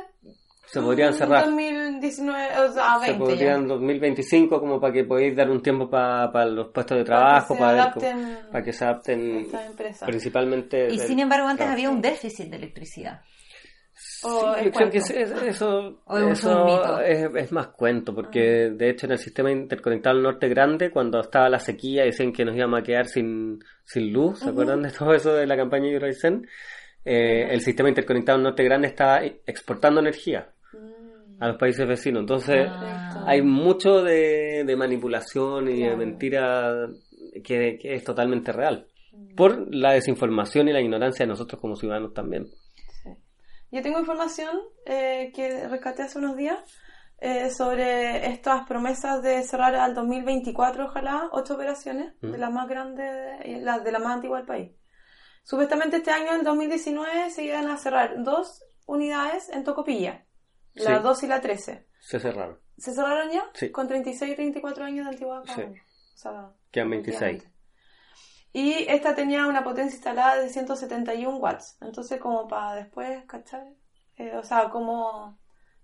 Se podrían en cerrar. 2019, o sea, a 20 Se podrían en 2025 como para que podáis dar un tiempo para los puestos de trabajo, para, ver cómo- adapten para que se adapten principalmente... y sin embargo antes claro. había un déficit de electricidad. Sí, O es yo creo que cuento. es- eso, O es un eso mito. es, es más cuento, porque de hecho en el sistema interconectado del norte grande, cuando estaba la sequía, decían que nos íbamos a quedar sin, sin luz, ¿se acuerdan de todo eso de la campaña de Hidroaicén? Eh, el sistema interconectado del norte grande estaba exportando energía Mm. A los países vecinos, entonces Ah. hay mucho de, de manipulación y de mentira que, que es totalmente real, por la desinformación y la ignorancia de nosotros como ciudadanos también. Sí. Yo tengo información eh, que rescaté hace unos días eh, sobre estas promesas de cerrar al 2024, ojalá, ocho operaciones, Mm. de las más grandes, y las de las más antiguas del país. Supuestamente este año, el 2019, se iban a cerrar dos unidades en Tocopilla, la Sí. 2 y la 13. Se cerraron, ¿Se cerraron ya? Sí. Con 36 y 34 años de antigüedad cada Sí. O sea, quedan 26. efectivamente. Y esta tenía una potencia instalada de 171 watts. Entonces, como para después, ¿cachai? Eh, o sea, como...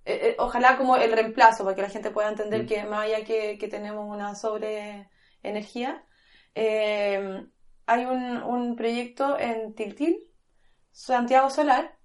eh, eh, ojalá como el reemplazo, para que la gente pueda entender Mm. que más allá que, que tenemos una sobre energía, hay un, un proyecto en Tiltil, Santiago Solar,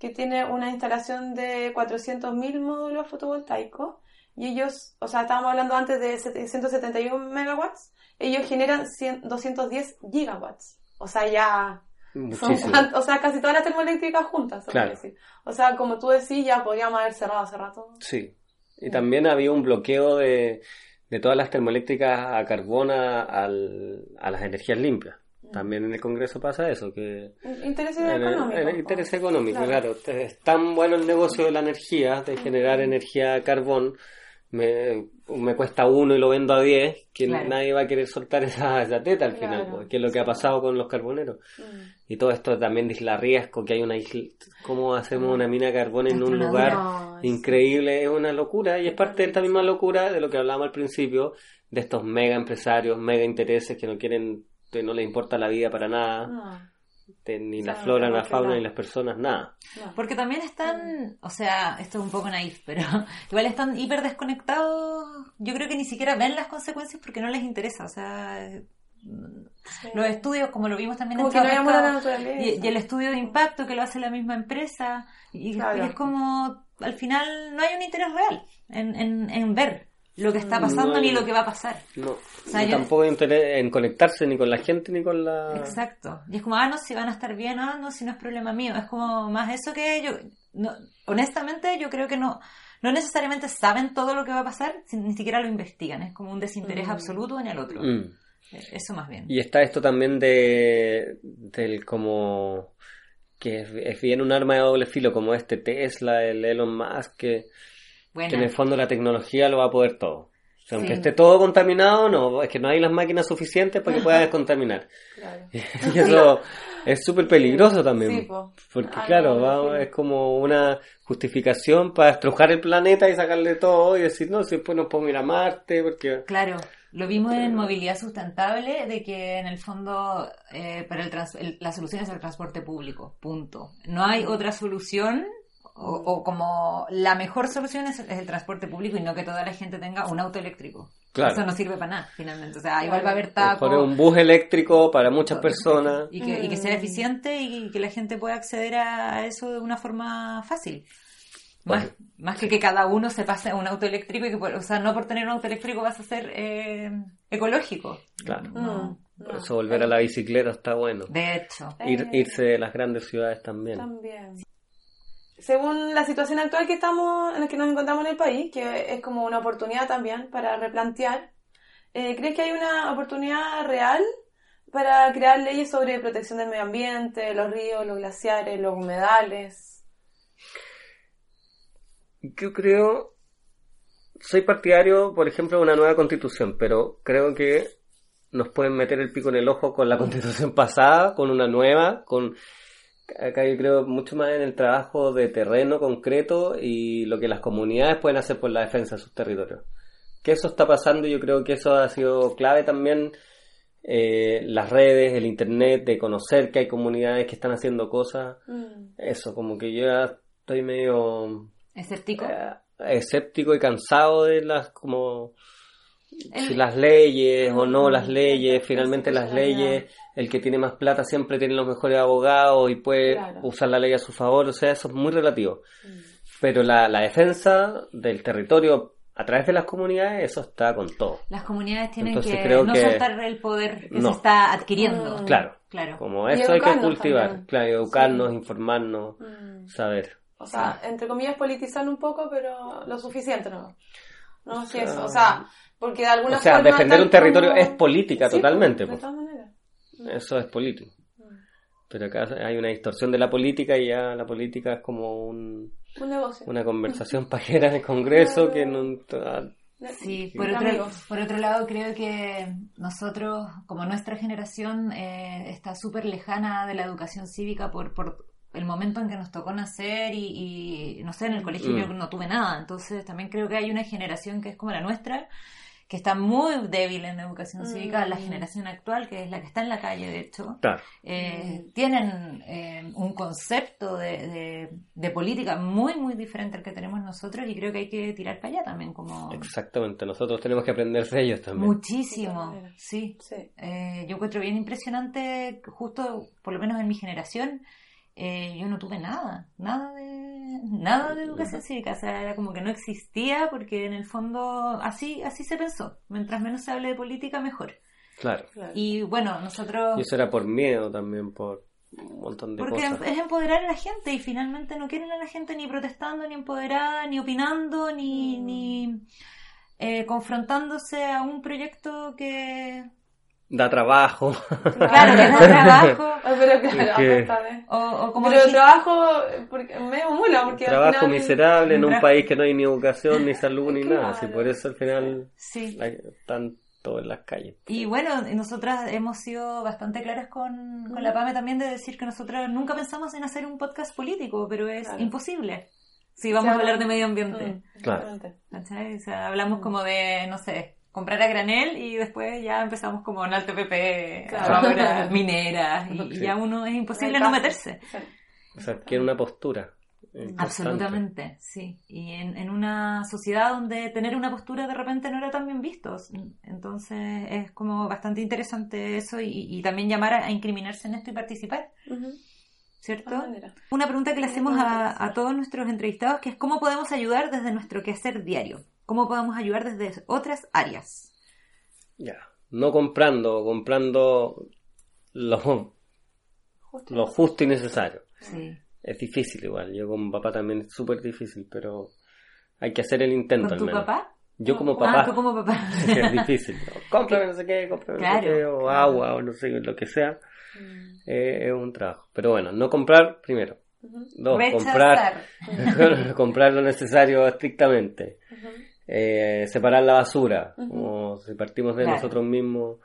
que tiene una instalación de 400.000 módulos fotovoltaicos y ellos, o sea, estábamos hablando antes de 171 megawatts, ellos generan 100 210 gigawatts. O sea, ya son o sea, casi todas las termoeléctricas juntas, se Claro. decir. O sea, como tú decís, ya podríamos haber cerrado hace rato. Sí. Y también había un bloqueo de, de todas las termoeléctricas a carbón a, a las energías limpias. También en el Congreso pasa eso, que Intereses económicos. interés económico, Claro. claro. Es tan bueno el negocio de la energía, de generar energía a carbón, me, me cuesta uno y lo vendo a 10, que Claro. nadie va a querer soltar (laughs) esa, esa teta al final, Claro. pues, que es lo que ha pasado con los carboneros. Mm. Y todo esto también de Isla Riesgo, que hay una isla, ¿cómo hacemos una mina de carbón en un lugar increíble? Es una locura y es parte de esta misma locura de lo que hablábamos al principio, de estos mega empresarios, mega intereses que no quieren, que no les importa la vida para nada. No. ni la flora, por la fauna, ni las personas, nada. No. Porque también están, o sea, esto es un poco naif, pero (laughs) igual están hiper desconectados. Yo creo que ni siquiera ven las consecuencias porque no les interesa. O sea, Sí. los estudios, como lo vimos también Como en que no la y, y el estudio de impacto que lo hace la misma empresa. Y, Claro. y es como, al final, no hay un interés real en, en, en ver lo que está pasando No ni lo que va a pasar. No, sea, ni yo- tampoco hay interés en conectarse ni con la gente ni con la... Exacto. Y es como, ah, no, si van a estar bien, ah, no, si no es problema mío. Es como más eso que yo, no, honestamente, yo creo que no, no necesariamente saben todo lo que va a pasar, si- ni siquiera lo investigan. Es como un desinterés Mm. absoluto en el otro. Mm. Eh, Eso más bien. Y está esto también de del como que es, es bien un arma de doble filo como este Tesla, el Elon Musk, que, Que en el fondo la tecnología lo va a poder todo. O sea, aunque esté todo contaminado, no, es que no hay las máquinas suficientes para que pueda (laughs) descontaminar. Claro. (laughs) Y eso es súper peligroso también. Sí, po. Porque claro, no, va- sí. es como una justificación para estrujar el planeta y sacarle todo y decir, no, si después nos podemos ir a Marte, porque... Claro, lo vimos en movilidad sustentable, de que en el fondo eh, para el trans- el- la solución es el transporte público, punto. No hay otra solución, o, o como la mejor solución es, es el transporte público y no que toda la gente tenga un auto eléctrico. Claro. Eso no sirve para nada, finalmente. O sea, igual va a haber taco. Mejor un bus eléctrico para muchas personas. Y que, y que sea Mm. eficiente y que la gente pueda acceder a eso de una forma fácil. Más, más que que cada uno se pase a un auto eléctrico y que, por- o sea, no por tener un auto eléctrico vas a ser eh, ecológico. Claro. No. Mm, Por eso volver a la bicicleta está bueno. De hecho. Ir, Eh, irse de las grandes ciudades también. También. Según la situación actual que estamos, en la que nos encontramos en el país, que es como una oportunidad también para replantear, eh, ¿crees que hay una oportunidad real para crear leyes sobre protección del medio ambiente, los ríos, los glaciares, los humedales? Yo creo, soy partidario, por ejemplo, de una nueva constitución, pero creo que nos pueden meter el pico en el ojo con la (laughs) constitución pasada, con una nueva, con acá yo creo mucho más en el trabajo de terreno concreto y lo que las comunidades pueden hacer por la defensa de sus territorios. Que eso está pasando y yo creo que eso ha sido clave también eh, las redes, el internet, de conocer que hay comunidades que están haciendo cosas. Mm. Eso, como que yo ya estoy medio Escéptico. eh, escéptico y cansado de las como si las leyes o no las leyes, finalmente las leyes, el que tiene más plata siempre tiene los mejores abogados y puede Claro. usar la ley a su favor, o sea, eso es muy relativo. Mm. Pero la, la defensa del territorio a través de las comunidades, eso está con todo. Las comunidades tienen Entonces que creo no que- soltar el poder que No. se está adquiriendo. Mm. Claro, Claro. como eso hay que cultivar, también. claro, educarnos, Sí. informarnos, Mm. saber. O sea, entre comillas politizar un poco, pero lo suficiente, ¿no? No sé eso, sea, o sea, porque de alguna O sea, forma... defender un territorio como- es política Sí, totalmente. pues, de todas maneras. Eso es político. Mm. Pero acá hay una distorsión de la política y ya la política es como un- Un negocio. una conversación (laughs) pajera en el Congreso que no... Sí, por otro, por otro lado creo que nosotros, como nuestra generación, eh, está súper lejana de la educación cívica por, por el momento en que nos tocó nacer y, y, no sé, en el colegio Mm. yo no tuve nada, entonces también creo que hay una generación que es como la nuestra, que está muy débil en educación cívica, la Mm. generación actual, que es la que está en la calle, de hecho, Claro, eh, tienen eh, un concepto de, de- de política muy, muy diferente al que tenemos nosotros y creo que hay que tirar para allá también, como exactamente. Nosotros tenemos que aprender de ellos también. Muchísimo, sí. Sí. Eh, yo encuentro bien impresionante, justo por lo menos en mi generación, eh, yo no tuve nada, nada de, nada de educación cívica, o sea, era como que no existía porque en el fondo así, así se pensó, mientras menos se hable de política mejor. Claro. Y bueno, nosotros... Y eso era por miedo también, por un montón de Porque cosas. es empoderar a la gente y finalmente no quieren a la gente ni protestando, ni empoderada, ni opinando, ni, Mm. ni eh, confrontándose a un proyecto que... Da trabajo. Claro, que da (laughs) trabajo. Ah, pero claro, Es que-. O, o como Pero dijiste- trabajo, porque, medio mula, porque al Trabajo final- miserable en un país que no hay ni educación, ni salud, ni nada. Así por eso al final Sí. hay- están todos en las calles. Y bueno, nosotras hemos sido bastante claras con, con la PAME también de decir que nosotras nunca pensamos en hacer un podcast político, pero es Claro. imposible si vamos a hablar de medio ambiente. Claro. O sea, hablamos como de, no sé, comprar a granel y después ya empezamos como en alto PP, Claro. ahora (laughs) mineras y Sí. ya uno es imposible no meterse. O sea, quiere una postura. eh, constante. Absolutamente, sí. Y en, en una sociedad donde tener una postura de repente no era tan bien visto. Entonces es como bastante interesante eso y, y también llamar a, a incriminarse en esto y participar, ¿cierto? Una pregunta que le hacemos a, a todos nuestros entrevistados que es cómo podemos ayudar desde nuestro quehacer diario. ¿Cómo podemos ayudar desde otras áreas? Ya. No comprando, comprando lo, Justo. lo justo y necesario. Sí. Es difícil igual. Yo como papá también es súper difícil, pero hay que hacer el intento ¿Con al tu menos. papá? Yo como Ah, papá. tú como papá. (laughs) es difícil. Cómprame no sé qué, cómprame no sé qué, o agua, o no sé, lo que sea. Mm. eh, es un trabajo. Pero bueno, no comprar primero. Dos, comprar, Rechazar. (laughs) (laughs) comprar lo necesario estrictamente. Eh, separar la basura. Como si partimos de Claro. nosotros mismos.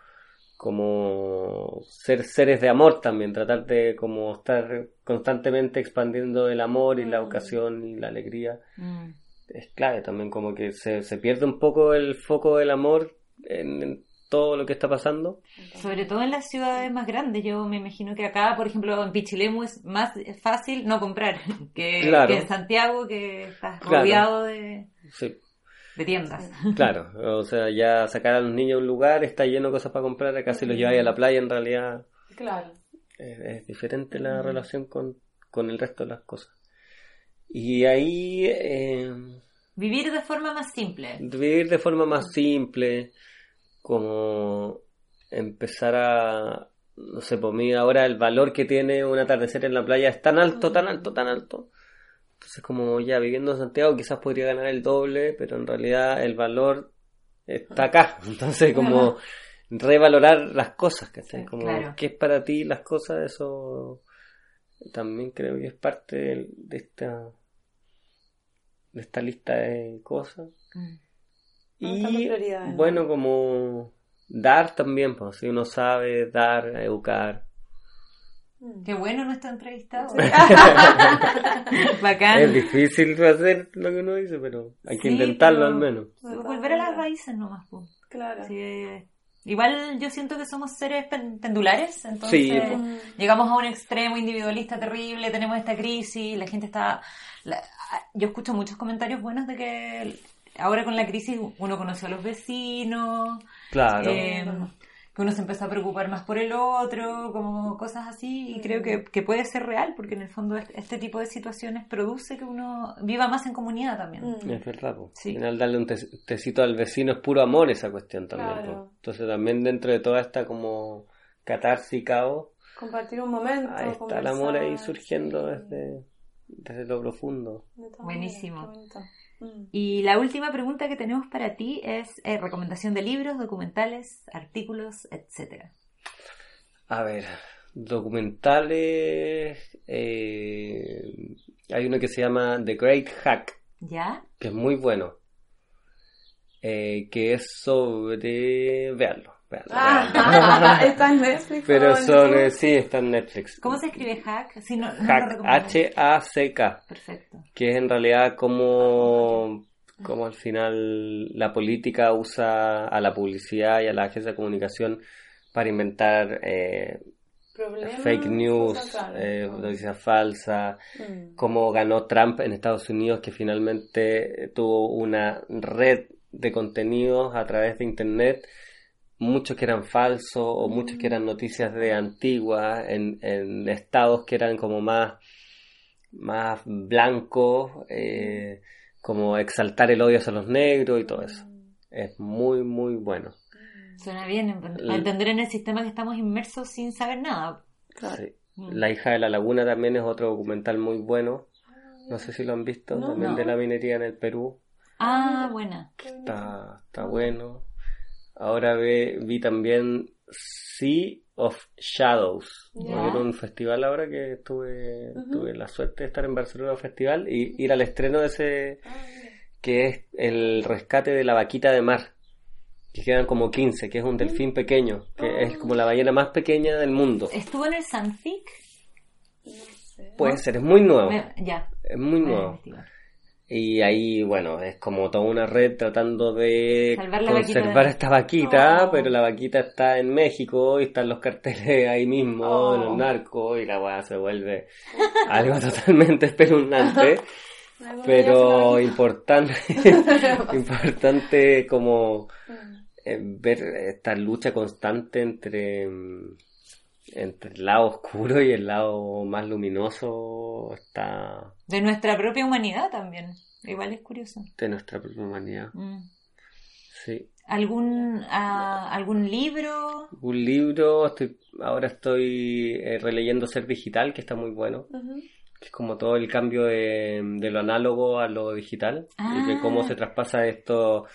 Como ser seres de amor también. Tratar de como estar constantemente expandiendo el amor y la ocasión y la alegría. Mm. es clave también, como que se, se pierde un poco el foco del amor en, en todo lo que está pasando. Sobre todo en las ciudades más grandes. Yo me imagino que acá, por ejemplo, en Pichilemu es más fácil no comprar (laughs) que, Claro. que en Santiago, que estás Claro. rodeado de, Sí, de tiendas. (laughs) claro. O sea, ya sacar a los niños a un lugar, está lleno de cosas para comprar, acá si los lleváis a la playa, en realidad Claro. es, es diferente la relación con, con el resto de las cosas. Y ahí eh, Vivir de forma más simple. vivir de forma más simple, como empezar a, no sé, por mí ahora el valor que tiene un atardecer en la playa es tan alto, tan alto, tan alto. Entonces como ya viviendo en Santiago quizás podría ganar el doble, pero en realidad el valor está acá. (laughs) Entonces como revalorar las cosas, ¿cachai? Como claro. qué es para ti las cosas, eso también creo que es parte de, de esta de esta lista de cosas. Mm. Y bueno, como dar también, pues si uno sabe dar, educar. Qué bueno nuestro entrevistado. (laughs) Bacán. Es difícil hacer lo que uno dice, pero hay que Sí, intentarlo al menos. Volver a las raíces nomás. po. Claro. Sí, eh, Igual yo siento que somos seres pen- pendulares, entonces Sí. Mm. llegamos a un extremo individualista terrible, tenemos esta crisis, la gente está... la- yo escucho muchos comentarios buenos de que ahora con la crisis uno conoció a los vecinos, Claro. eh, que uno se empezó a preocupar más por el otro, como cosas así, y creo que, que puede ser real, porque en el fondo este, tipo de situaciones produce que uno viva más en comunidad también. Mm. Es verdad, po. Sí. al final darle un te- tecito al vecino es puro amor esa cuestión también. Claro. Entonces también dentro de toda esta como catarsis y caos, Compartir un momento. ahí está el amor ahí surgiendo desde, desde lo profundo. Buenísimo. bonito. Mm. Y la última pregunta que tenemos para ti es eh, recomendación de libros, documentales, artículos, etcétera. A ver, documentales. eh, hay uno que se llama The Great Hack, ¿Ya? que es muy bueno. eh, que es sobre. Veanlo, Ah, (laughs) está en Netflix. (laughs) Pero son. Eh, sí, está en Netflix. ¿Cómo se escribe hack? Sí, no, no lo Hack. Perfecto. Que es en realidad como. Como al final la política usa a la publicidad y a la agencia de comunicación para inventar eh, fake news, eh, noticias falsas, Mm. cómo ganó Trump en Estados Unidos, que finalmente tuvo una red de contenidos a través de Internet, muchos que eran falsos o muchos que eran noticias de antiguas, en, en estados que eran como más, más blancos, eh, como exaltar el odio hacia los negros y todo eso. Es muy, muy bueno. Suena bien, a entender en el sistema que estamos inmersos sin saber nada. Sí. Mm. La hija de la laguna también es otro documental muy bueno. No sé si lo han visto, No, también no. de la minería en el Perú. Ah, buena. Está, está bueno. Ahora ve- vi también Sea of Shadows. Porque Era un festival ahora que tuve, tuve la suerte de estar en Barcelona festival y ir al estreno de ese Ah, que es el rescate de la vaquita de mar. Que quedan como 15, que es un delfín pequeño, que es como la ballena más pequeña del mundo. ¿Estuvo en el Sanfic? No sé. Puede ser, es muy nuevo. Me- ya. Es muy nuevo. investigar. Y ahí, bueno, es como toda una red tratando de vaquita conservar esta vaquita, Oh. pero la vaquita está en México y están los carteles (laughs) ahí mismo, Oh. en los narcos, y la weá se vuelve algo (laughs) totalmente espeluznante, (laughs) pero importante, importante como Mm. eh, ver esta lucha constante entre, mm, entre el lado oscuro y el lado más luminoso está De nuestra propia humanidad también. Igual es curioso. de nuestra propia humanidad. Mm. Sí. ¿Algún, ah, ¿Algún libro? Un libro, estoy, ahora estoy eh, releyendo Ser Digital, que está muy bueno, que es como todo el cambio de, de lo análogo a lo digital, y de Ah. cómo se traspasa esto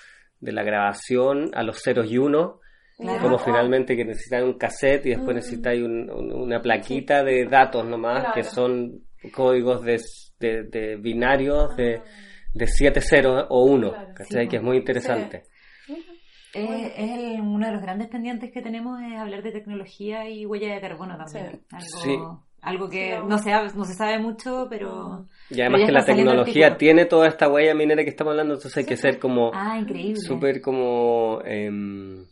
de la grabación a los ceros y unos, Claro. como finalmente que necesitan un cassette y después Mm. necesitáis un- un- una plaquita de datos nomás, Claro. que son códigos de, de, de binarios de, Ah. de 7 ceros o 1, Claro. ¿cachai? Sí, que es muy interesante. Eh, es el- uno de los grandes pendientes que tenemos es hablar de tecnología y huella de carbono también. Sí. Algo, Sí. algo que Sí, no, se, no se sabe mucho, pero... Y además que la tecnología tiene toda esta huella minera que estamos hablando, entonces hay que Sí. ser como Ah, increíble. súper como em,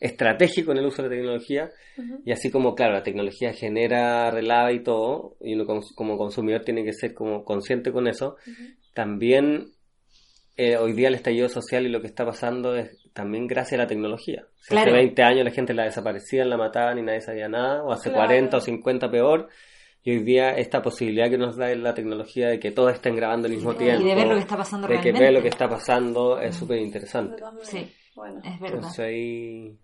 estratégico en el uso de la tecnología Ujú. y así como claro la tecnología genera relava y todo y uno cons- como consumidor tiene que ser como consciente con eso Ujú. también eh, hoy día el estallido social y lo que está pasando es también gracias a la tecnología Si Claro. hace 20 años la gente la desaparecía la mataban y nadie sabía nada o hace Claro. 40 o 50 peor y hoy día esta posibilidad que nos da la tecnología de que todos estén grabando al mismo Y tiempo de ver lo que está pasando de que realmente. ve lo que está pasando es súper interesante. Sí. Bueno, Es verdad. Entonces ahí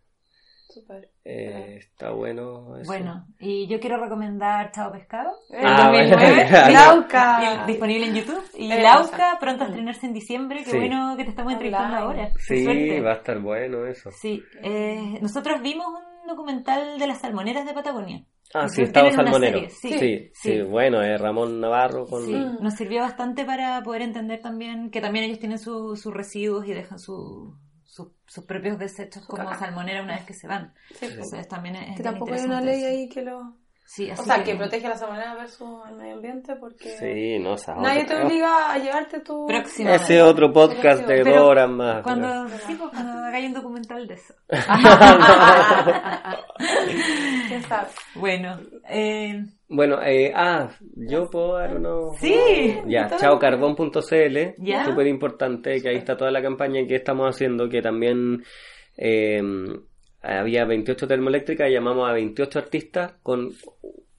súper. eh, está bueno. eso. Bueno, y yo quiero recomendar Chao Pescado. Eh, Ah, bueno, 2009, claro. (laughs) Lauca. y- disponible en YouTube. Y Eh, Lauca, pronto a estrenarse en diciembre. Qué Sí. bueno que te estamos entrevistando ahora. Sí, suerte. va a estar bueno eso. Sí, eh, nosotros vimos un documental de las salmoneras de Patagonia. Ah, sí, una Salmonero. Sí, sí. sí, Sí. bueno, es Ramón Navarro con... Sí, Mm. nos sirvió bastante para poder entender también que también ellos tienen su- sus residuos y dejan su- su- sus propios desechos como caca. salmonera una vez que se van. Sí. Entonces también es, es Que tampoco hay una ley eso. ahí que lo... Sí, O sea, que protege la salmonera versus el medio ambiente porque Sí, no, esa nadie te obliga a llevarte tu... Ese otro podcast de dos horas más. Cuando, sí, pues, cuando hagáis un documental de eso. (laughs) (laughs) ¿Quién sabe? Bueno, eh, Bueno, eh, ah, yo puedo dar unos... Sí. Ya, chaocarbón.cl, Ya. súper importante, que ahí está toda la campaña que estamos haciendo, que también eh, había 28 termoeléctricas, llamamos a 28 artistas, con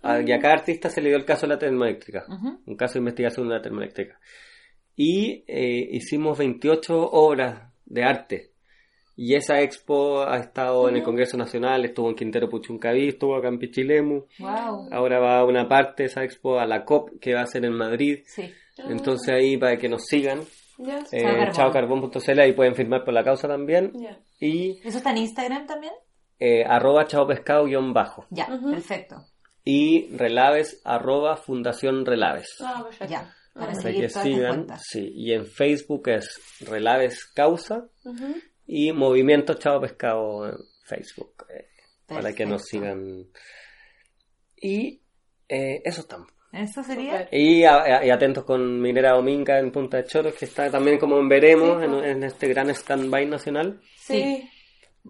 a, y a cada artista se le dio el caso de la termoeléctrica, un caso de investigación de la termoeléctrica. Y eh, hicimos 28 obras de arte. Y esa expo ha estado en el Congreso Nacional, estuvo en Quintero Puchuncaví, estuvo acá en Pichilemu. wow. Ahora va una parte de esa expo a la COP que va a ser en Madrid. Sí. Entonces ahí para que nos sigan, Ya. eh, Chao chaocarbón.cl, ahí pueden firmar por la causa también. Ya. Y ¿Eso está en Instagram también? eh, arroba chaopescado guion bajo. Ya, Ujú. perfecto. Y relaves arroba fundación relaves. Ah, perfecto. Ya, para Para seguir que sigan. cuentas. Sí. Y en Facebook es relaves causa. Y movimiento chao pescado en Facebook. eh, para que nos sigan. Y eh, eso estamos. Eso sería. Y, a- y atentos con Minera Dominga en Punta de Choros, que está también como en veremos en, pues. en este gran stand-by nacional. Sí.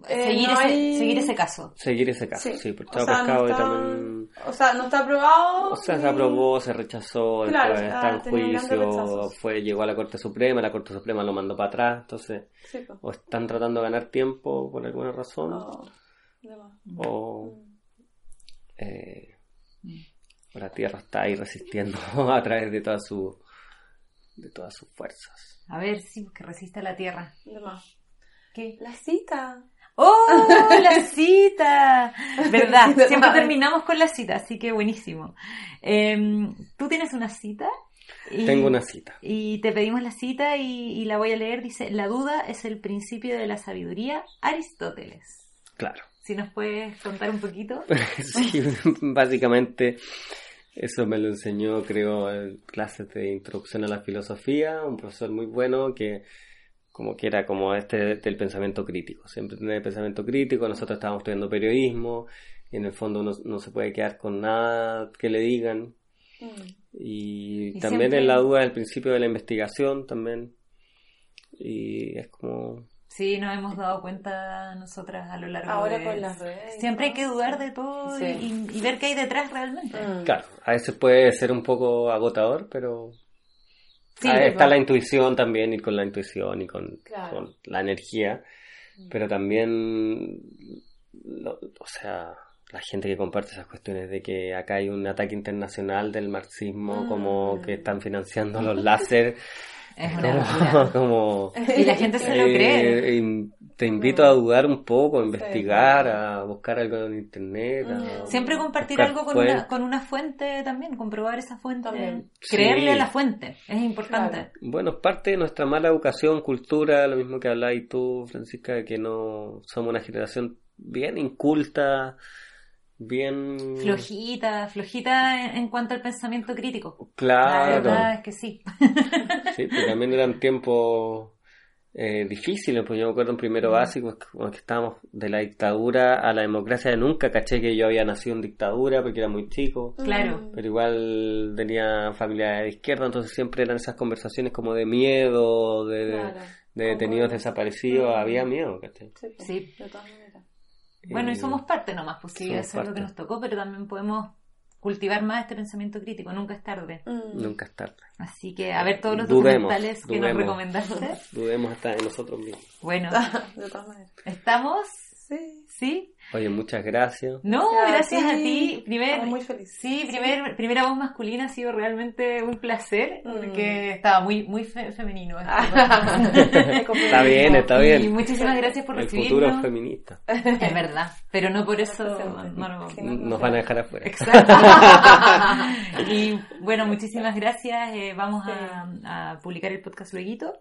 Eh, seguir, no ese, hay- seguir ese caso. Seguir ese caso, Sí. sí, por O sea, Pescado está- también... O sea, no está aprobado. O sea, y- se aprobó, se rechazó, Claro, después está- está en tenía grandes juicio, fue, llegó a la Corte Suprema, la Corte Suprema lo mandó para atrás, entonces Sí, pues. o están tratando de ganar tiempo por alguna razón, más. o Mm. eh, o la Tierra está ahí resistiendo (laughs) a través de todas su de todas sus fuerzas. A ver, sí, que resiste a la tierra. ¿Qué? La cita. ¡Oh, la (laughs) cita! ¿Verdad? Siempre terminamos con la cita, así que buenísimo. Em, ¿Tú tienes una cita? Y- Tengo una cita. Y te pedimos la cita y, y la voy a leer. Dice, la duda es el principio de la sabiduría, Aristóteles. Claro. Si nos puedes contar un poquito. (laughs) sí, (laughs) básicamente eso me lo enseñó, creo, en clases de introducción a la filosofía, un profesor muy bueno que como que era como este del pensamiento crítico, siempre tener pensamiento crítico, nosotros estábamos estudiando periodismo y en el fondo uno no se puede quedar con nada que le digan Mm. Y, Y también siempre- en la duda del principio de la investigación también. Y es como... Sí, nos hemos dado cuenta nosotras a lo largo Ahora de... con las redes. Siempre hay que dudar de todo Sí. y, y ver qué hay detrás realmente. Mm. Claro, a veces puede ser un poco agotador, pero Sí, ahí está la intuición también, ir con la intuición y con, Claro. con la energía, pero también, lo- o sea, la gente que comparte esas cuestiones de que acá hay un ataque internacional del marxismo, Mm. como que están financiando los láser, (laughs) es una como... Y la gente se lo cree. Eh, y te invito a dudar un poco, a investigar, a buscar algo en internet. a. Siempre compartir algo con una, con una fuente también, comprobar esa fuente. También. Creerle Sí. a la fuente, es importante. Claro. Bueno, es parte de nuestra mala educación, cultura, lo mismo que hablabas tú, Francisca, de que no somos una generación bien inculta, bien... Flojita, flojita en, en cuanto al pensamiento crítico. La Claro, verdad es que sí. sí, pero también eran tiempos eh, difíciles, pues yo me acuerdo en primero básico, que- como que estábamos de la dictadura a la democracia, nunca caché que yo había nacido en dictadura porque era muy chico. Claro. Mm. pero igual tenía familia de izquierda, entonces siempre eran esas conversaciones como de miedo, de, de- Claro. de detenidos desaparecidos, Mm. había miedo, ¿cachai? Sí, Sí. De todas maneras. Bueno, y Eh, somos parte nomás, pues sí, somos eso es lo que nos tocó, pero también podemos cultivar más este pensamiento crítico, nunca es tarde. Mm. Nunca es tarde. Así que a ver todos los Dudemos, documentales que dudemos. nos recomendaste. Dudemos hasta de nosotros mismos. Bueno, (laughs) De todas maneras. ¿estamos? Sí. ¿Sí? Oye, muchas gracias. No, Gracias gracias a a ti. Primer, muy felices. Sí, primer, primera voz masculina ha sido realmente un placer Mm. porque estaba muy, muy fe- femenino. esto. (laughs) Está bien, está Y bien. muchísimas gracias por El futuro es recibirnos. feminista. Es verdad, pero no por eso no- Nos van a dejar afuera. Exacto. (laughs) y bueno, muchísimas gracias. Eh, vamos a, a publicar el podcast luego.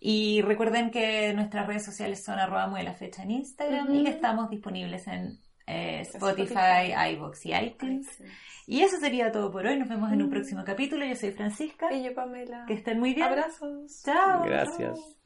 Y recuerden que nuestras redes sociales son arroba la fecha en Instagram y que estamos disponibles en eh, Spotify, Spotify. iVoox y iTunes. Y eso sería todo por hoy. Nos vemos en un próximo capítulo. Yo soy Francisca. Y yo, Pamela. Que estén muy bien. Abrazos. Chao. Gracias.